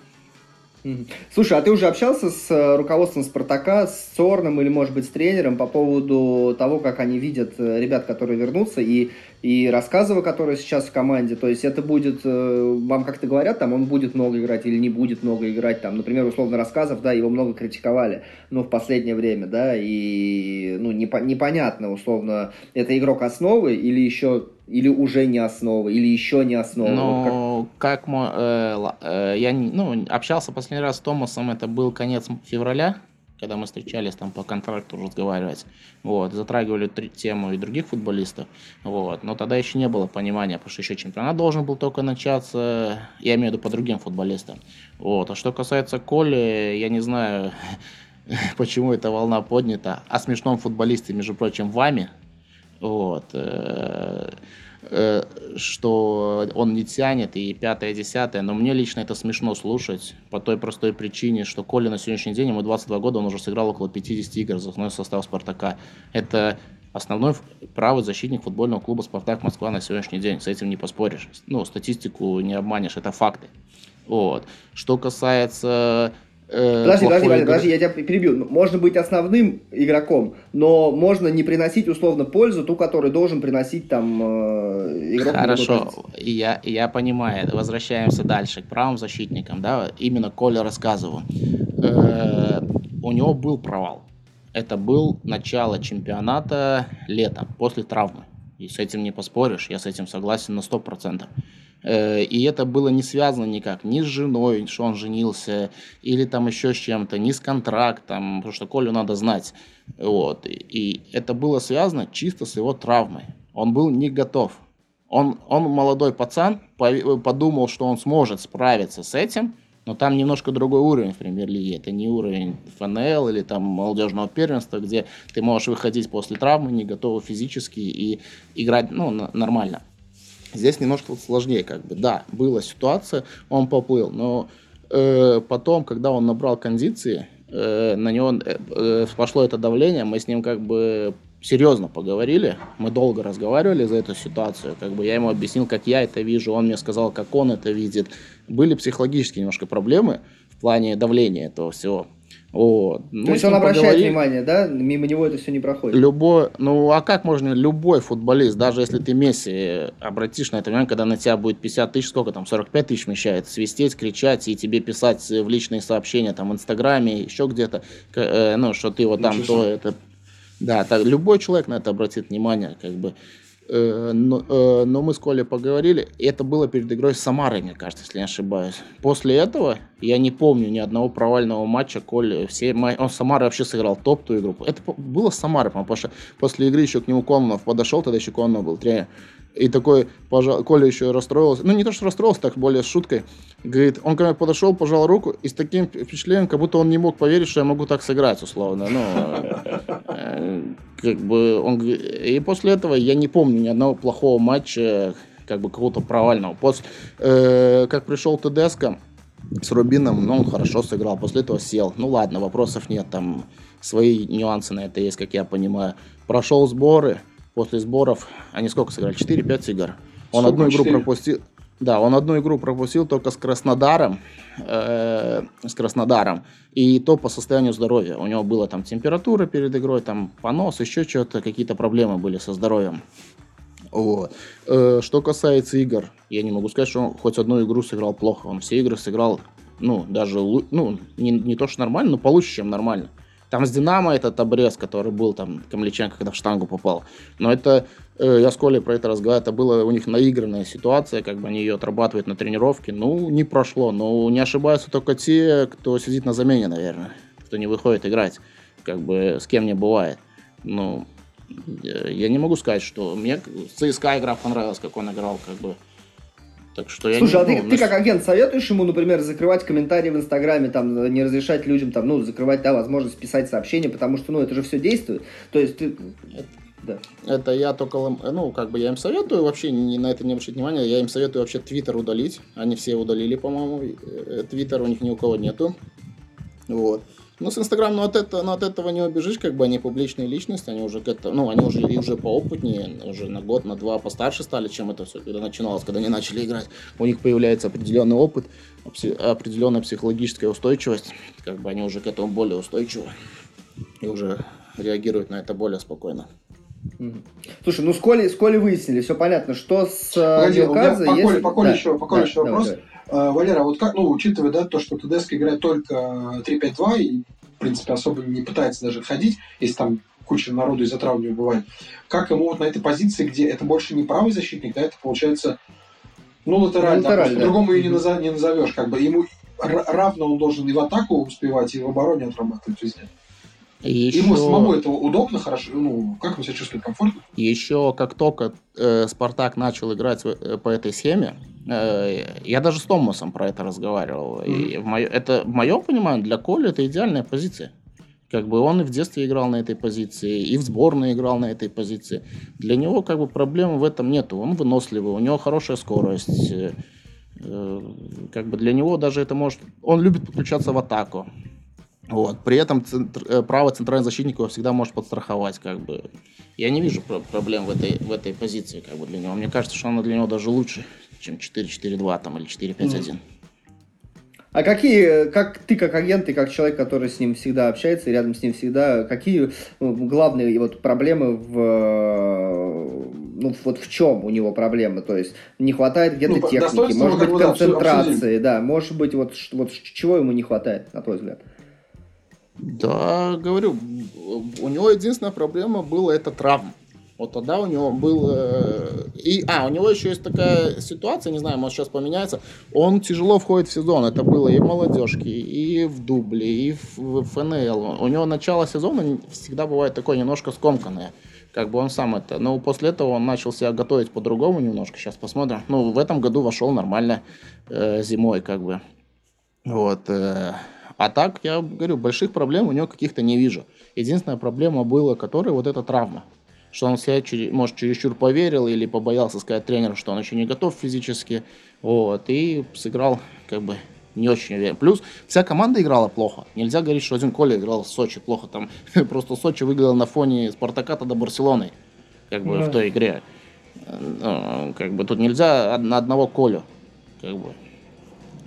Слушай, а ты уже общался с э, руководством Спартака, с Цорным или, может быть, с тренером по поводу того, как они видят э, ребят, которые вернутся, и, и рассказывая, которые сейчас в команде? То есть это будет, э, вам как-то говорят, там он будет много играть или не будет много играть, там, например, условно рассказов, да, его много критиковали, ну, в последнее время, да, и, ну, непо- непонятно, условно, это игрок основы или еще или уже не основа, или еще не основа? Ну, как, как э, э, я ну, общался последний раз с Томасом, это был конец февраля, когда мы встречались там по контракту разговаривать, вот, затрагивали тему и других футболистов, вот, но тогда еще не было понимания, потому что еще чемпионат должен был только начаться, я имею в виду по другим футболистам, вот, а что касается Коли, я не знаю, [laughs] почему эта волна поднята, о смешном футболисте, между прочим, вами, вот. Э, э, что он не тянет, и пятое, десятое. Но мне лично это смешно слушать по той простой причине, что Коля на сегодняшний день, ему 22 года, он уже сыграл около 50 игр за основной состав «Спартака». Это основной правый защитник футбольного клуба «Спартак Москва» на сегодняшний день. С этим не поспоришь. Ну, статистику не обманешь, это факты. Вот. Что касается подожди, подожди, подожди, подожди, я тебя перебью. Можно быть основным игроком, но можно не приносить условно пользу, ту, которую должен приносить там э, игрок. Хорошо, я, я понимаю. Возвращаемся дальше к правым защитникам. Да? Именно Коля рассказывал. Э, у него был провал. Это был начало чемпионата летом, после травмы. И с этим не поспоришь, я с этим согласен на 100%. Э, и это было не связано никак ни с женой, что он женился, или там еще с чем-то, ни с контрактом, потому что Колю надо знать. Вот. И это было связано чисто с его травмой. Он был не готов. Он, он молодой пацан, подумал, что он сможет справиться с этим, но там немножко другой уровень в премьер-лиге. Это не уровень ФНЛ или там молодежного первенства, где ты можешь выходить после травмы, не готовый физически и играть ну, нормально. Здесь немножко сложнее, как бы. Да, была ситуация, он поплыл, но э, потом, когда он набрал кондиции, э, на него э, э, пошло это давление, мы с ним как бы серьезно поговорили, мы долго разговаривали за эту ситуацию, как бы я ему объяснил, как я это вижу, он мне сказал, как он это видит. Были психологические немножко проблемы в плане давления этого всего. Вот. То Мы есть он обращает поговорили. внимание, да? Мимо него это все не проходит. Любой, ну а как можно, любой футболист, даже если ты Месси, обратишь на это внимание, когда на тебя будет 50 тысяч, сколько там, 45 тысяч вмещает, свистеть, кричать и тебе писать в личные сообщения, там, в Инстаграме, еще где-то, э, ну, что ты вот там, то это... Да, так, любой человек на это обратит внимание, как бы. Э, но, э, но мы с Колей поговорили, и это было перед игрой с Самарой, мне кажется, если не ошибаюсь. После этого я не помню ни одного провального матча Коли. Все, он с Самарой вообще сыграл топ ту игру. Это было с Самарой, потому что после игры еще к нему Кононов подошел, тогда еще Кононов был тренер. И такой, пожал, Коля еще расстроился. Ну, не то, что расстроился, так более с шуткой. Говорит, он ко мне подошел, пожал руку, и с таким впечатлением, как будто он не мог поверить, что я могу так сыграть, условно. Ну, э, как бы он... И после этого я не помню ни одного плохого матча, как бы какого-то провального. После, э, как пришел Тедеско с Рубином, ну, он хорошо сыграл, после этого сел. Ну, ладно, вопросов нет, там свои нюансы на это есть, как я понимаю. Прошел сборы, после сборов, они сколько сыграли? 4-5 игр. Он сколько? одну игру 4? пропустил. Да, он одну игру пропустил только с Краснодаром, э, с Краснодаром, и то по состоянию здоровья. У него была там температура перед игрой, там понос, еще что-то, какие-то проблемы были со здоровьем. Вот. Э, что касается игр, я не могу сказать, что он хоть одну игру сыграл плохо. Он все игры сыграл, ну, даже, ну, не, не то, что нормально, но получше, чем нормально. Там с Динамо этот обрез, который был там Камличенко, когда в штангу попал. Но это, э, я с Колей про это разговаривал, это была у них наигранная ситуация, как бы они ее отрабатывают на тренировке. Ну, не прошло. Но не ошибаются только те, кто сидит на замене, наверное. Кто не выходит играть. Как бы с кем не бывает. Ну, я не могу сказать, что мне ЦСКА игра понравилась, как он играл, как бы. Так что я Слушай, не, а ты, ты как агент советуешь ему, например, закрывать комментарии в Инстаграме, там, не разрешать людям, там, ну, закрывать, да, возможность писать сообщения, потому что, ну, это же все действует. То есть ты... Да. Это я только, ну, как бы я им советую вообще не на это не обращать внимания, я им советую вообще Твиттер удалить. Они все удалили, по-моему. Э, Твиттер у них ни у кого нету. Вот. Ну, с Инстаграм, ну, от, это, ну, от этого не убежишь, как бы они публичные личности, они уже к ну, они уже, и уже поопытнее, уже на год, на два постарше стали, чем это все, когда начиналось, когда они начали играть. У них появляется определенный опыт, определенная психологическая устойчивость, как бы они уже к этому более устойчивы и уже реагируют на это более спокойно. Слушай, ну с Колей, с Колей выяснили, все понятно, что с Погоди, Милказа, у меня по если... по Коле да, еще, по Коле да, еще вопрос. Давай. А, Валера, вот как, ну, учитывая, да, то, что Тедеско играет только 3-5-2 и, в принципе, особо не пытается даже ходить, если там куча народу из-за травм не бывает, как ему вот на этой позиции, где это больше не правый защитник, да, это получается, ну, латераль, ну, да, по-другому ее не, назов, не назовешь, как бы, ему равно он должен и в атаку успевать, и в обороне отрабатывать везде. Еще... Ему самому это удобно, хорошо, ну, как он себя чувствует, комфортно? Еще как только э, Спартак начал играть э, по этой схеме, э, я даже с Томасом про это разговаривал. Mm-hmm. И в моё, это, в моем понимании, для Коли это идеальная позиция. Как бы он и в детстве играл на этой позиции, и в сборной играл на этой позиции. Для него как бы проблем в этом нету. Он выносливый, у него хорошая скорость. Э, э как бы для него даже это может... Он любит подключаться в атаку. Вот. При этом центр, э, право центрального защитника его всегда может подстраховать. Как бы. Я не вижу проблем в этой, в этой позиции как бы, для него. Мне кажется, что она для него даже лучше, чем 4-4-2 там, или 4-5-1. А какие, как ты как агент и как человек, который с ним всегда общается и рядом с ним всегда, какие ну, главные вот проблемы в, ну вот в чем у него проблемы? То есть не хватает где-то ну, техники, может быть концентрации, да, может быть вот, вот чего ему не хватает, на твой взгляд? Да, говорю, у него единственная проблема была это травма. Вот тогда у него был... Э, и, а, у него еще есть такая ситуация, не знаю, может сейчас поменяется. Он тяжело входит в сезон. Это было и в молодежке, и в дубле, и в, в ФНЛ. У него начало сезона всегда бывает такое немножко скомканное. Как бы он сам это... Но после этого он начал себя готовить по-другому немножко. Сейчас посмотрим. Ну, в этом году вошел нормально э, зимой, как бы. Вот. Э, а так, я говорю, больших проблем у него каких-то не вижу. Единственная проблема была, которая вот эта травма. Что он себя, может, чересчур поверил или побоялся сказать тренеру, что он еще не готов физически. Вот, и сыграл как бы не очень уверен. Плюс вся команда играла плохо. Нельзя говорить, что один Коля играл в Сочи плохо. Там [laughs] просто Сочи выиграл на фоне Спартака до Барселоны. Как бы да. в той игре. Ну, как бы тут нельзя на одного Колю. Как бы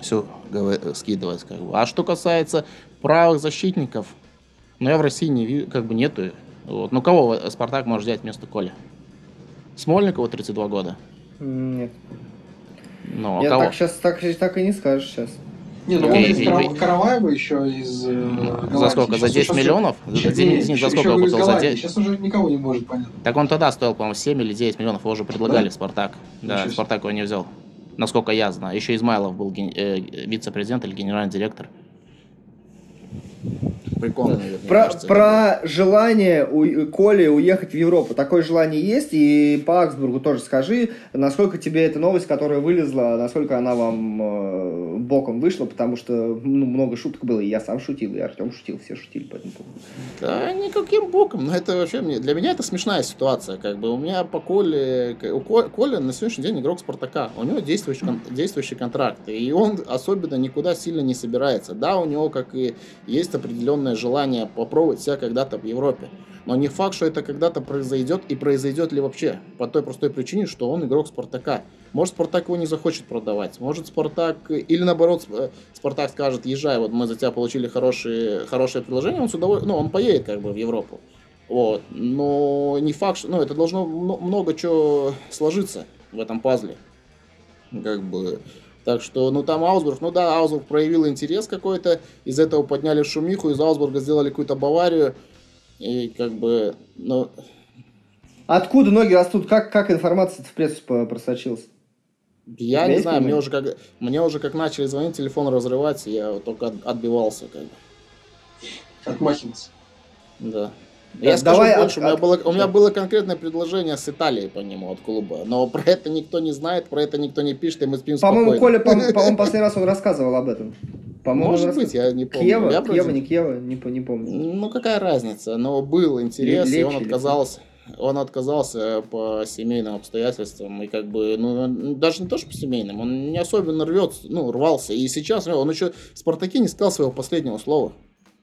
все скидывать. Как бы. А что касается правых защитников, ну, я в России не вижу, как бы нету. Вот. Ну, кого Спартак может взять вместо Коли? Смольникова 32 года? Нет. Ну, а я кого? так сейчас так, так и не скажешь сейчас. Не, ну okay, есть Карав... Караваева еще из э, За сколько? За 10 сейчас миллионов? Сейчас, за, за сколько он купил? За 10? Сейчас уже никого не может понять. Так он тогда стоил, по-моему, 7 или 9 миллионов, его уже предлагали да? Спартак. Да, Ничего Спартак его не взял насколько я знаю. Еще Измайлов был э, вице-президент или генеральный директор. Прикольно, наверное, про, кажется, про желание у Коли уехать в Европу. Такое желание есть. И по Аксбургу тоже скажи, насколько тебе эта новость, которая вылезла, насколько она вам э, боком вышла, потому что ну, много шуток было. И я сам шутил, и Артем шутил, все шутили по этому поводу. Да, никаким боком. Но это вообще мне, для меня это смешная ситуация. Как бы у меня по Коле, у Коля на сегодняшний день игрок Спартака. У него действующий, действующий контракт. И он особенно никуда сильно не собирается. Да, у него, как и есть определенная огромное желание попробовать себя когда-то в Европе. Но не факт, что это когда-то произойдет и произойдет ли вообще. По той простой причине, что он игрок Спартака. Может, Спартак его не захочет продавать. Может, Спартак... Или наоборот, э, Спартак скажет, езжай, вот мы за тебя получили хорошие, хорошее предложение, он с удовольствием... Ну, он поедет как бы в Европу. Вот. Но не факт, что... Ну, это должно много чего сложиться в этом пазле. Как бы... Так что, ну там Аусбург, ну да, Аусбург проявил интерес какой-то, из этого подняли шумиху, из Аусбурга сделали какую-то Баварию, и как бы, ну... Откуда ноги растут? Как, как информация в прессу просочилась? Я не знаю, мне уже, как, мне уже как начали звонить, телефон разрывать, я только от, отбивался как бы. Отмахивался. Да. Я Да, скажу давай больше, от- у, меня от- было, у меня было конкретное предложение с Италией по нему от клуба, но про это никто не знает, про это никто не пишет, и мы спим По-моему, спокойно. Коля, по- по-моему, [laughs] последний раз он рассказывал об этом. По-моему, Может быть, я не помню. Кьева, Я Кьева, не Кьева, не, не помню. Ну, какая разница? Но был интерес, Ле- и он Лечи, отказался. Он отказался по семейным обстоятельствам, и как бы, ну, даже не то, что по семейным, он не особенно рвется, ну, рвался. И сейчас он еще в «Спартаке» не сказал своего последнего слова.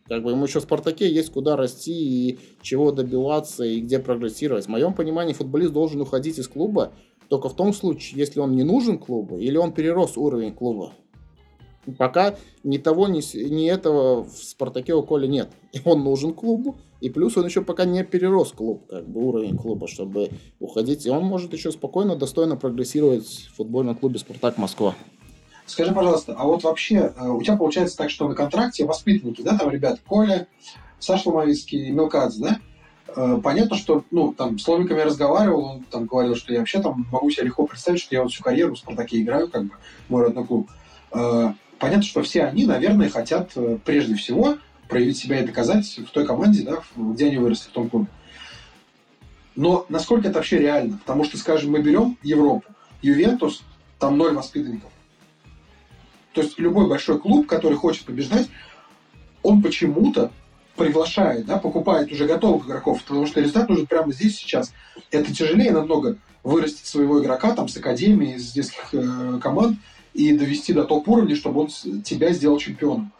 Как бы ему еще в «Спартаке» есть куда расти, и чего добиваться, и где прогрессировать. В моем понимании футболист должен уходить из клуба только в том случае, если он не нужен клубу, или он перерос уровень клуба. Пока ни того, ни, ни этого в «Спартаке» у Коли нет. Он нужен клубу, и плюс он еще пока не перерос клуб, как бы уровень клуба, чтобы уходить. И он может еще спокойно, достойно прогрессировать в футбольном клубе «Спартак Москва». Скажи, пожалуйста, а вот вообще э, у тебя получается так, что на контракте воспитанники, да, там ребята, Коля, Саша Ломовицкий, Мелкадзе, да? Э, Понятно, что, ну, там, с Ломиком я разговаривал, он там говорил, что я вообще там могу себе легко представить, что я вот всю карьеру в «Спартаке» играю, как бы, мой родной клуб. Э, Понятно, что все они, наверное, хотят прежде всего проявить себя и доказать в той команде, да, где они выросли, в том клубе. Но насколько это вообще реально? Потому что, скажем, мы берем Европу, Ювентус, там ноль воспитанников. То есть любой большой клуб, который хочет побеждать, он почему-то приглашает, да, покупает уже готовых игроков, потому что результат нужен прямо здесь сейчас. Это тяжелее намного вырастить своего игрока там с академии, из детских э, команд и довести до топ-уровня, чтобы он тебя сделал чемпионом.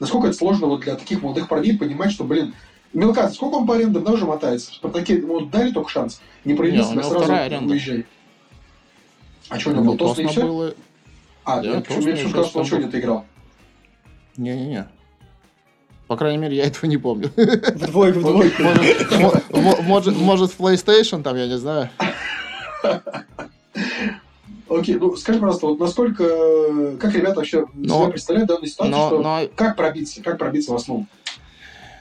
Насколько это сложно вот для таких молодых парней понимать, что, блин, Мелкадзе, сколько он по арендам, да, уже мотается? В Спартаке ему дали только шанс. Не прояви Не, у себя, сразу уезжай. А что у него был? Тосно и все? было... А, Да, я почему он там сегодня ты играл. Не-не-не. По крайней мере, я этого не помню. Вдвое, вдвое. [laughs] Может, мо- мо- может, может, в PlayStation там, я не знаю. Окей, ну скажи, пожалуйста, вот насколько, как ребята вообще Но- себя представляют в данной ситуации, Но, что но как пробиться, как пробиться в основу?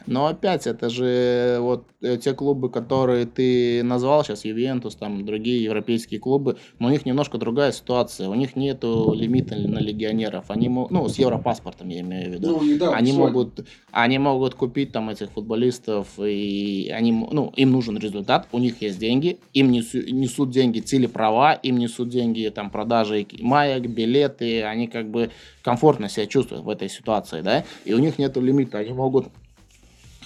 Но опять, это же вот э, те клубы, которые ты назвал сейчас, Ювентус, там другие европейские клубы, но у них немножко другая ситуация. У них нету лимита на легионеров. Они, ну, с европаспортом я имею в виду. Ну, да, они могут, они могут купить там этих футболистов, и они, ну, им нужен результат, у них есть деньги, им несу- несут деньги телеправа, им несут деньги там продажи маек, билеты, они как бы комфортно себя чувствуют в этой ситуации, да, и у них нету лимита, они могут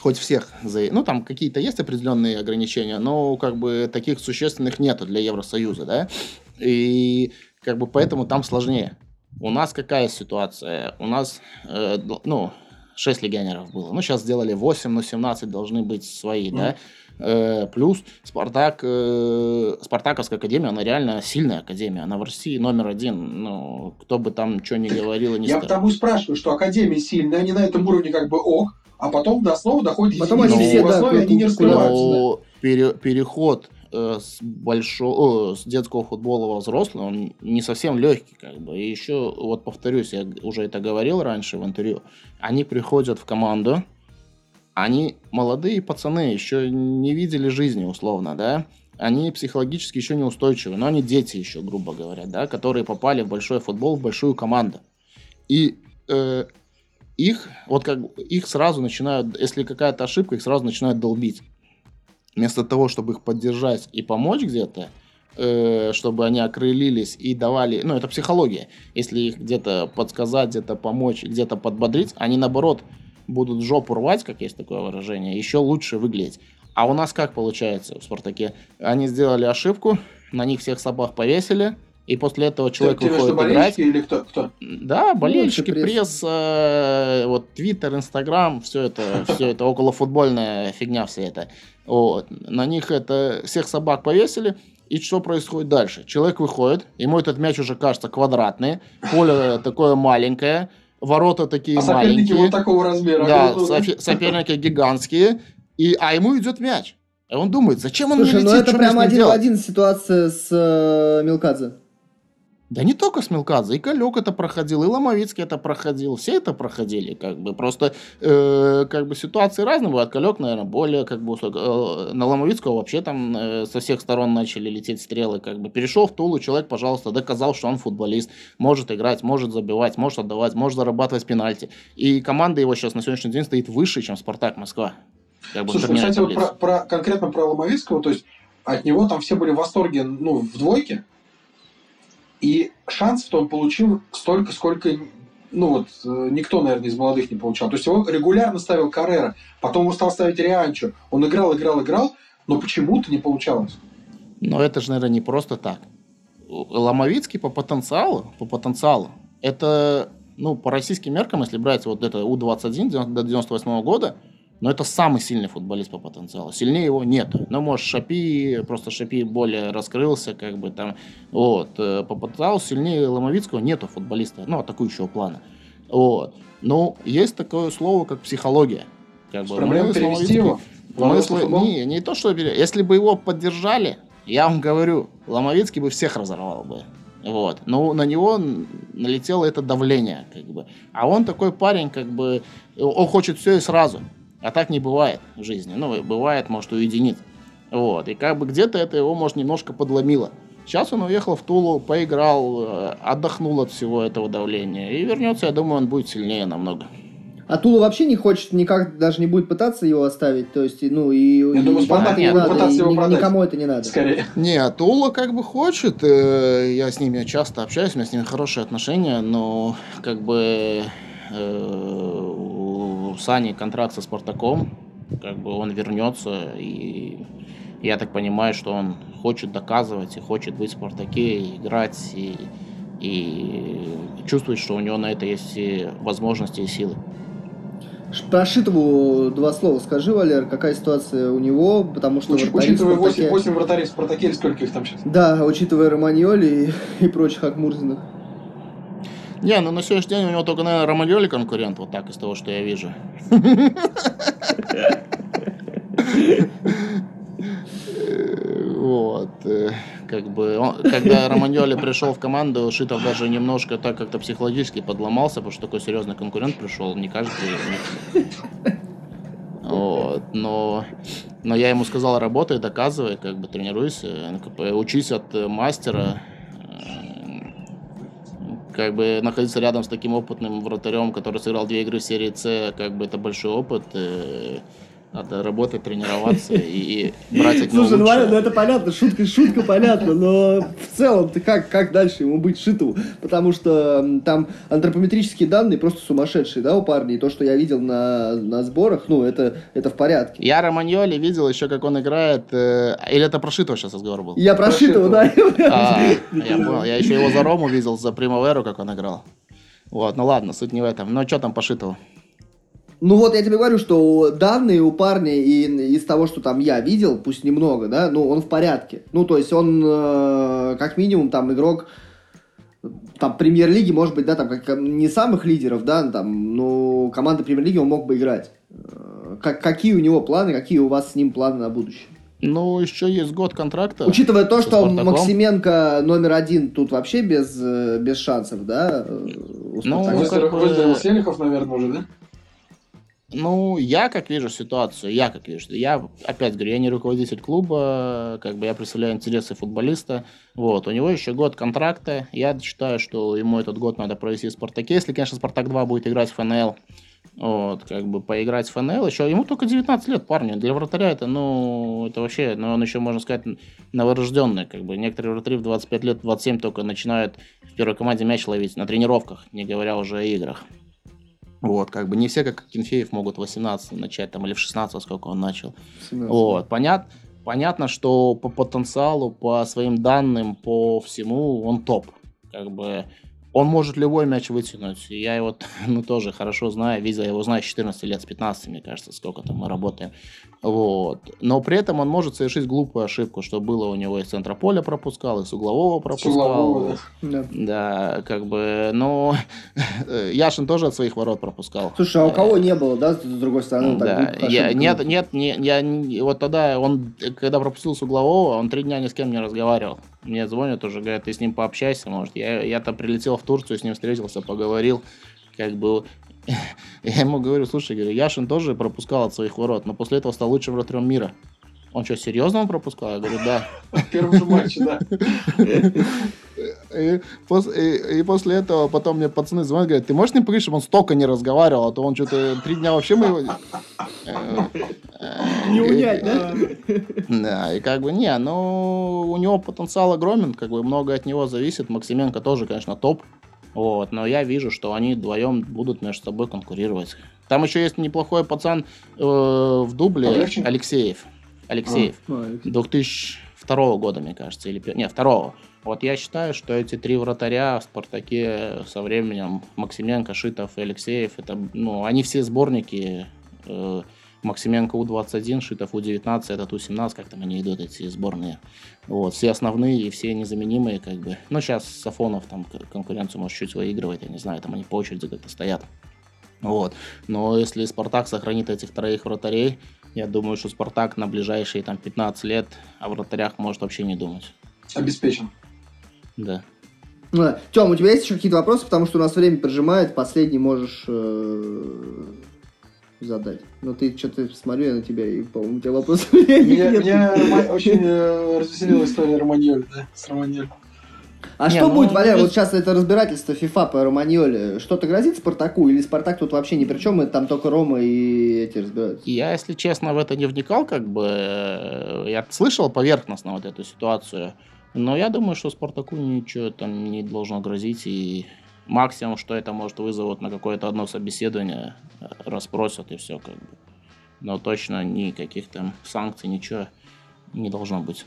хоть всех, за... ну там какие-то есть определенные ограничения, но как бы таких существенных нету для Евросоюза, да, и как бы поэтому там сложнее. У нас какая ситуация? У нас, э, ну, 6 легионеров было. Ну, сейчас сделали 8, но 17 должны быть свои, Мгм. да. Э, плюс Спартак, э, Спартаковская академия, она реально сильная академия. Она в России номер один. Ну, кто бы там что ни говорил и не Я потому спрашиваю, что Академии сильные, они на этом уровне как бы ок, а потом до основы доходят Потом они все, в да, основе они не раскрываются. да. Пере- переход э, с большого, с детского футбола во взрослый, он не совсем легкий, как бы. И еще, вот повторюсь, я уже это говорил раньше в интервью, они приходят в команду, они молодые пацаны, еще не видели жизни, условно, да, они психологически еще неустойчивы, но они дети еще, грубо говоря, да, которые попали в большой футбол, в большую команду. И э, их, вот как их сразу начинают, если какая-то ошибка, их сразу начинают долбить. Вместо того, чтобы их поддержать и помочь где-то, э, чтобы они окрылились и давали, ну, это психология. Если их где-то подсказать, где-то помочь, где-то подбодрить, они, наоборот, будут жопу рвать, как есть такое выражение, еще лучше выглядеть. А у нас как получается в «Спартаке»? Они сделали ошибку, на них всех собак повесили, и после этого человек Ты- ты в выходит виду играть. болельщики или кто? кто? Да, болельщики, пресса. пресса, вот Твиттер, Инстаграм, все это, [laughs] все это околофутбольная фигня, вся это. Вот. На них это всех собак повесили. И что происходит дальше? Человек выходит, ему этот мяч уже кажется квадратный, поле такое маленькое, ворота такие А соперники маленькие. вот такого размера. Да, Ну, софи- соперники гигантские, и, а ему идет мяч. И он думает, зачем он Слушай, мне ну летит, это что мне с прям ним один в делать? один ситуация с э, Милкадзе. Да не только Смелкадзе, и Калек это проходил, и Ломовицкий это проходил, все это проходили, как бы, просто, э, как бы, ситуации разные бывают, Калек, наверное, более, как бы, э, на Ломовицкого вообще там э, со всех сторон начали лететь стрелы, как бы, перешел в Тулу, человек, пожалуйста, доказал, что он футболист, может играть, может забивать, может отдавать, может зарабатывать пенальти, и команда его сейчас на сегодняшний день стоит выше, чем Спартак Москва. Как бы, Слушай, кстати, вот про, про, конкретно про Ломовицкого, то есть от него там все были в восторге, ну, в двойке, и шансов-то он получил столько, сколько ну вот, э, никто, наверное, из молодых не получал. То есть его регулярно ставил Каррера, потом он стал ставить Рианчо. Он играл, играл, играл, но почему-то не получалось. Но это же, наверное, не просто так. Ломовицкий по потенциалу, по потенциалу, это, ну, по российским меркам, если брать вот это У-21 до 98 года, но это самый сильный футболист по потенциалу. Сильнее его нет. Ну, может, Шапи, просто Шапи более раскрылся, как бы там. Вот. Э, по потенциалу сильнее Ломовицкого нету футболиста, ну, атакующего плана. Вот. Но есть такое слово, как психология. Как бы, Проблема перевести его? Смысл, не, не то, что если бы его поддержали, я вам говорю, Ломовицкий бы всех разорвал бы. Вот. Но на него налетело это давление, как бы. А он такой парень, как бы, он хочет все и сразу. А так не бывает в жизни. Ну, бывает, может, у единиц. Вот. И как бы где-то это его, может, немножко подломило. Сейчас он уехал в Тулу, поиграл, э, отдохнул от всего этого давления. И вернется, я думаю, он будет сильнее намного. А Тула вообще не хочет, никак даже не будет пытаться его оставить. То есть, ну, и, Я и думаю, не надо, и его продать. никому это не надо. Скорее. Не, а Тула как бы хочет. Э, я с ними часто общаюсь, у меня с ними хорошие отношения, но как бы э, у Сани контракт со Спартаком, как бы он вернется, и я так понимаю, что он хочет доказывать и хочет быть в Спартаке, и играть, и, и чувствует, что у него на это есть и возможности и силы. Про Шитову два слова скажи, Валер, какая ситуация у него, потому что... Уч, учитывая Спартаке... 8, 8 вратарей в Спартаке, сколько их там сейчас? Да, учитывая Романьоли и, [laughs] и прочих Акмурзиных. Не, ну на сегодняшний день у него только, наверное, Романьоли конкурент, вот так, из того, что я вижу. Вот. Э, как бы, он, когда Романьоли пришел в команду, Шитов даже немножко так как-то психологически подломался, потому что такой серьезный конкурент пришел, не каждый. Вот. Но, но я ему сказал, работай, доказывай, как бы тренируйся, учись от мастера, как бы находиться рядом с таким опытным вратарем, который сыграл две игры в серии С, как бы это большой опыт. Э, надо работать, тренироваться и, и брать от него Слушай, ну, ну это понятно, шутка, шутка понятна, но в целом ты как, как дальше ему быть шиту? Потому что там антропометрические данные просто сумасшедшие, да, у парней. То, что я видел на, на сборах, ну, это, это в порядке. Я Романьоли видел еще, как он играет, э, или это про Шитова сейчас разговор был? Я про Шитова, да. А, я понял, я [laughs] еще его за Рому видел, за Примаверу, как он играл. Вот, ну ладно, суть не в этом. Ну, что там по Шитову? Ну вот я тебе говорю, что данные у парня и из того, что там я видел, пусть немного, да, ну он в порядке. Ну то есть он э, как минимум там игрок там премьер-лиги, может быть, да, там как не самых лидеров, да, там, но команда премьер-лиги он мог бы играть. Э, как, какие у него планы, какие у вас с ним планы на будущее? Ну, еще есть год контракта. Учитывая то, что Спартаком. Максименко номер один тут вообще без, э, без шансов, да? Э, ну, как бы... Выздоровел Селихов, наверное, уже, да? Ну, я как вижу ситуацию, я как вижу, я опять говорю, я не руководитель клуба, как бы я представляю интересы футболиста, вот, у него еще год контракта, я считаю, что ему этот год надо провести в Спартаке, если, конечно, Спартак 2 будет играть в ФНЛ, вот, как бы поиграть в ФНЛ еще, ему только 19 лет, парню, для вратаря это, ну, это вообще, ну, он еще, можно сказать, новорожденный, как бы, некоторые вратари в 25 лет, 27 только начинают в первой команде мяч ловить на тренировках, не говоря уже о играх. Вот, как бы не все, как Кенфеев, могут 18 начать, там, или в 16, сколько он начал. 17. Вот, понят, понятно, что по потенциалу, по своим данным, по всему он топ. Как бы он может любой мяч вытянуть. Я его [laughs] ну, тоже хорошо знаю, я его знаю с 14 лет, с 15, мне кажется, сколько там мы работаем. Вот. Но при этом он может совершить глупую ошибку, что было у него из центра поля пропускал, и с углового пропускал. С углового, да. Да, как бы, но [laughs] Яшин тоже от своих ворот пропускал. Слушай, а у кого не было, да, с другой стороны? Да, я, нет, нет, не, я, вот тогда он, когда пропустил с углового, он три дня ни с кем не разговаривал. Мне звонят уже, говорят, ты с ним пообщайся, может. Я, я-то прилетел в Турцию, с ним встретился, поговорил. Как бы [laughs] я ему говорю, слушай, говорю, Яшин тоже пропускал от своих ворот, но после этого стал лучшим вратарем мира. Он что, серьезно он пропускал? Я говорю, да. В первом же матче, да. И после, и, и после этого потом мне пацаны звонят, говорят, ты можешь не поговорить, чтобы он столько не разговаривал, а то он что-то три дня вообще мы... Э, [laughs] Не унять, да? Да, и как бы не, ну у него потенциал огромен, как бы много от него зависит. Максименко тоже, конечно, топ. Вот, но я вижу, что они вдвоем будут между собой конкурировать. Там еще есть неплохой пацан э, в дубле Полегче? Алексеев. Алексеев. А, 2002 года, мне кажется, или... Не, второго. Вот я считаю, что эти три вратаря в «Спартаке» со временем, Максименко, Шитов и Алексеев, это, ну, они все сборники. э, Максименко У-21, Шитов У-19, этот У-17, как там они идут, эти сборные. Вот, все основные и все незаменимые, как бы. Ну, сейчас Сафонов там конкуренцию, может, чуть выигрывает, я не знаю, там они по очереди как-то стоят. Вот. Но если Спартак сохранит этих троих вратарей, я думаю, что Спартак на ближайшие там 15 лет о вратарях может вообще не думать. Обеспечен. Да. Тем, у тебя есть еще какие-то вопросы, потому что у нас время поджимает, последний можешь э, задать. Но ты что-то смотрю я на тебя, и, по-моему, у тебя вопросов [laughs] Меня, [laughs] нет. меня Рома- очень э, развеселила история Романьоль, да, с Романьоль. А Не, что ну, будет, Валер, вот сейчас это разбирательство FIFA по Романьоле, что-то грозит Спартаку, или Спартак тут вообще ни при чем, и там только Рома и эти разбираются? Я, если честно, в это не вникал, как бы э, я слышал поверхностно вот эту ситуацию, но я думаю, что Спартаку ничего там не должно грозить, и максимум, что это может вызовут на какое-то одно собеседование, э, расспросят и все, как бы. Но точно никаких там санкций, ничего не должно быть.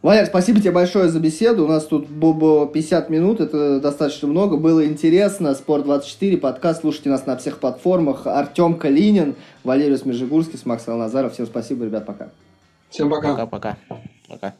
Валер, спасибо тебе большое за беседу. У нас тут было 50 минут, это достаточно много. Было интересно. Спорт24, подкаст. Слушайте нас на всех платформах. Артем Калинин, Валерий Смежигурский, Макс Назаров. Всем спасибо, ребят, пока. Всем пока. Пока-пока. Пока.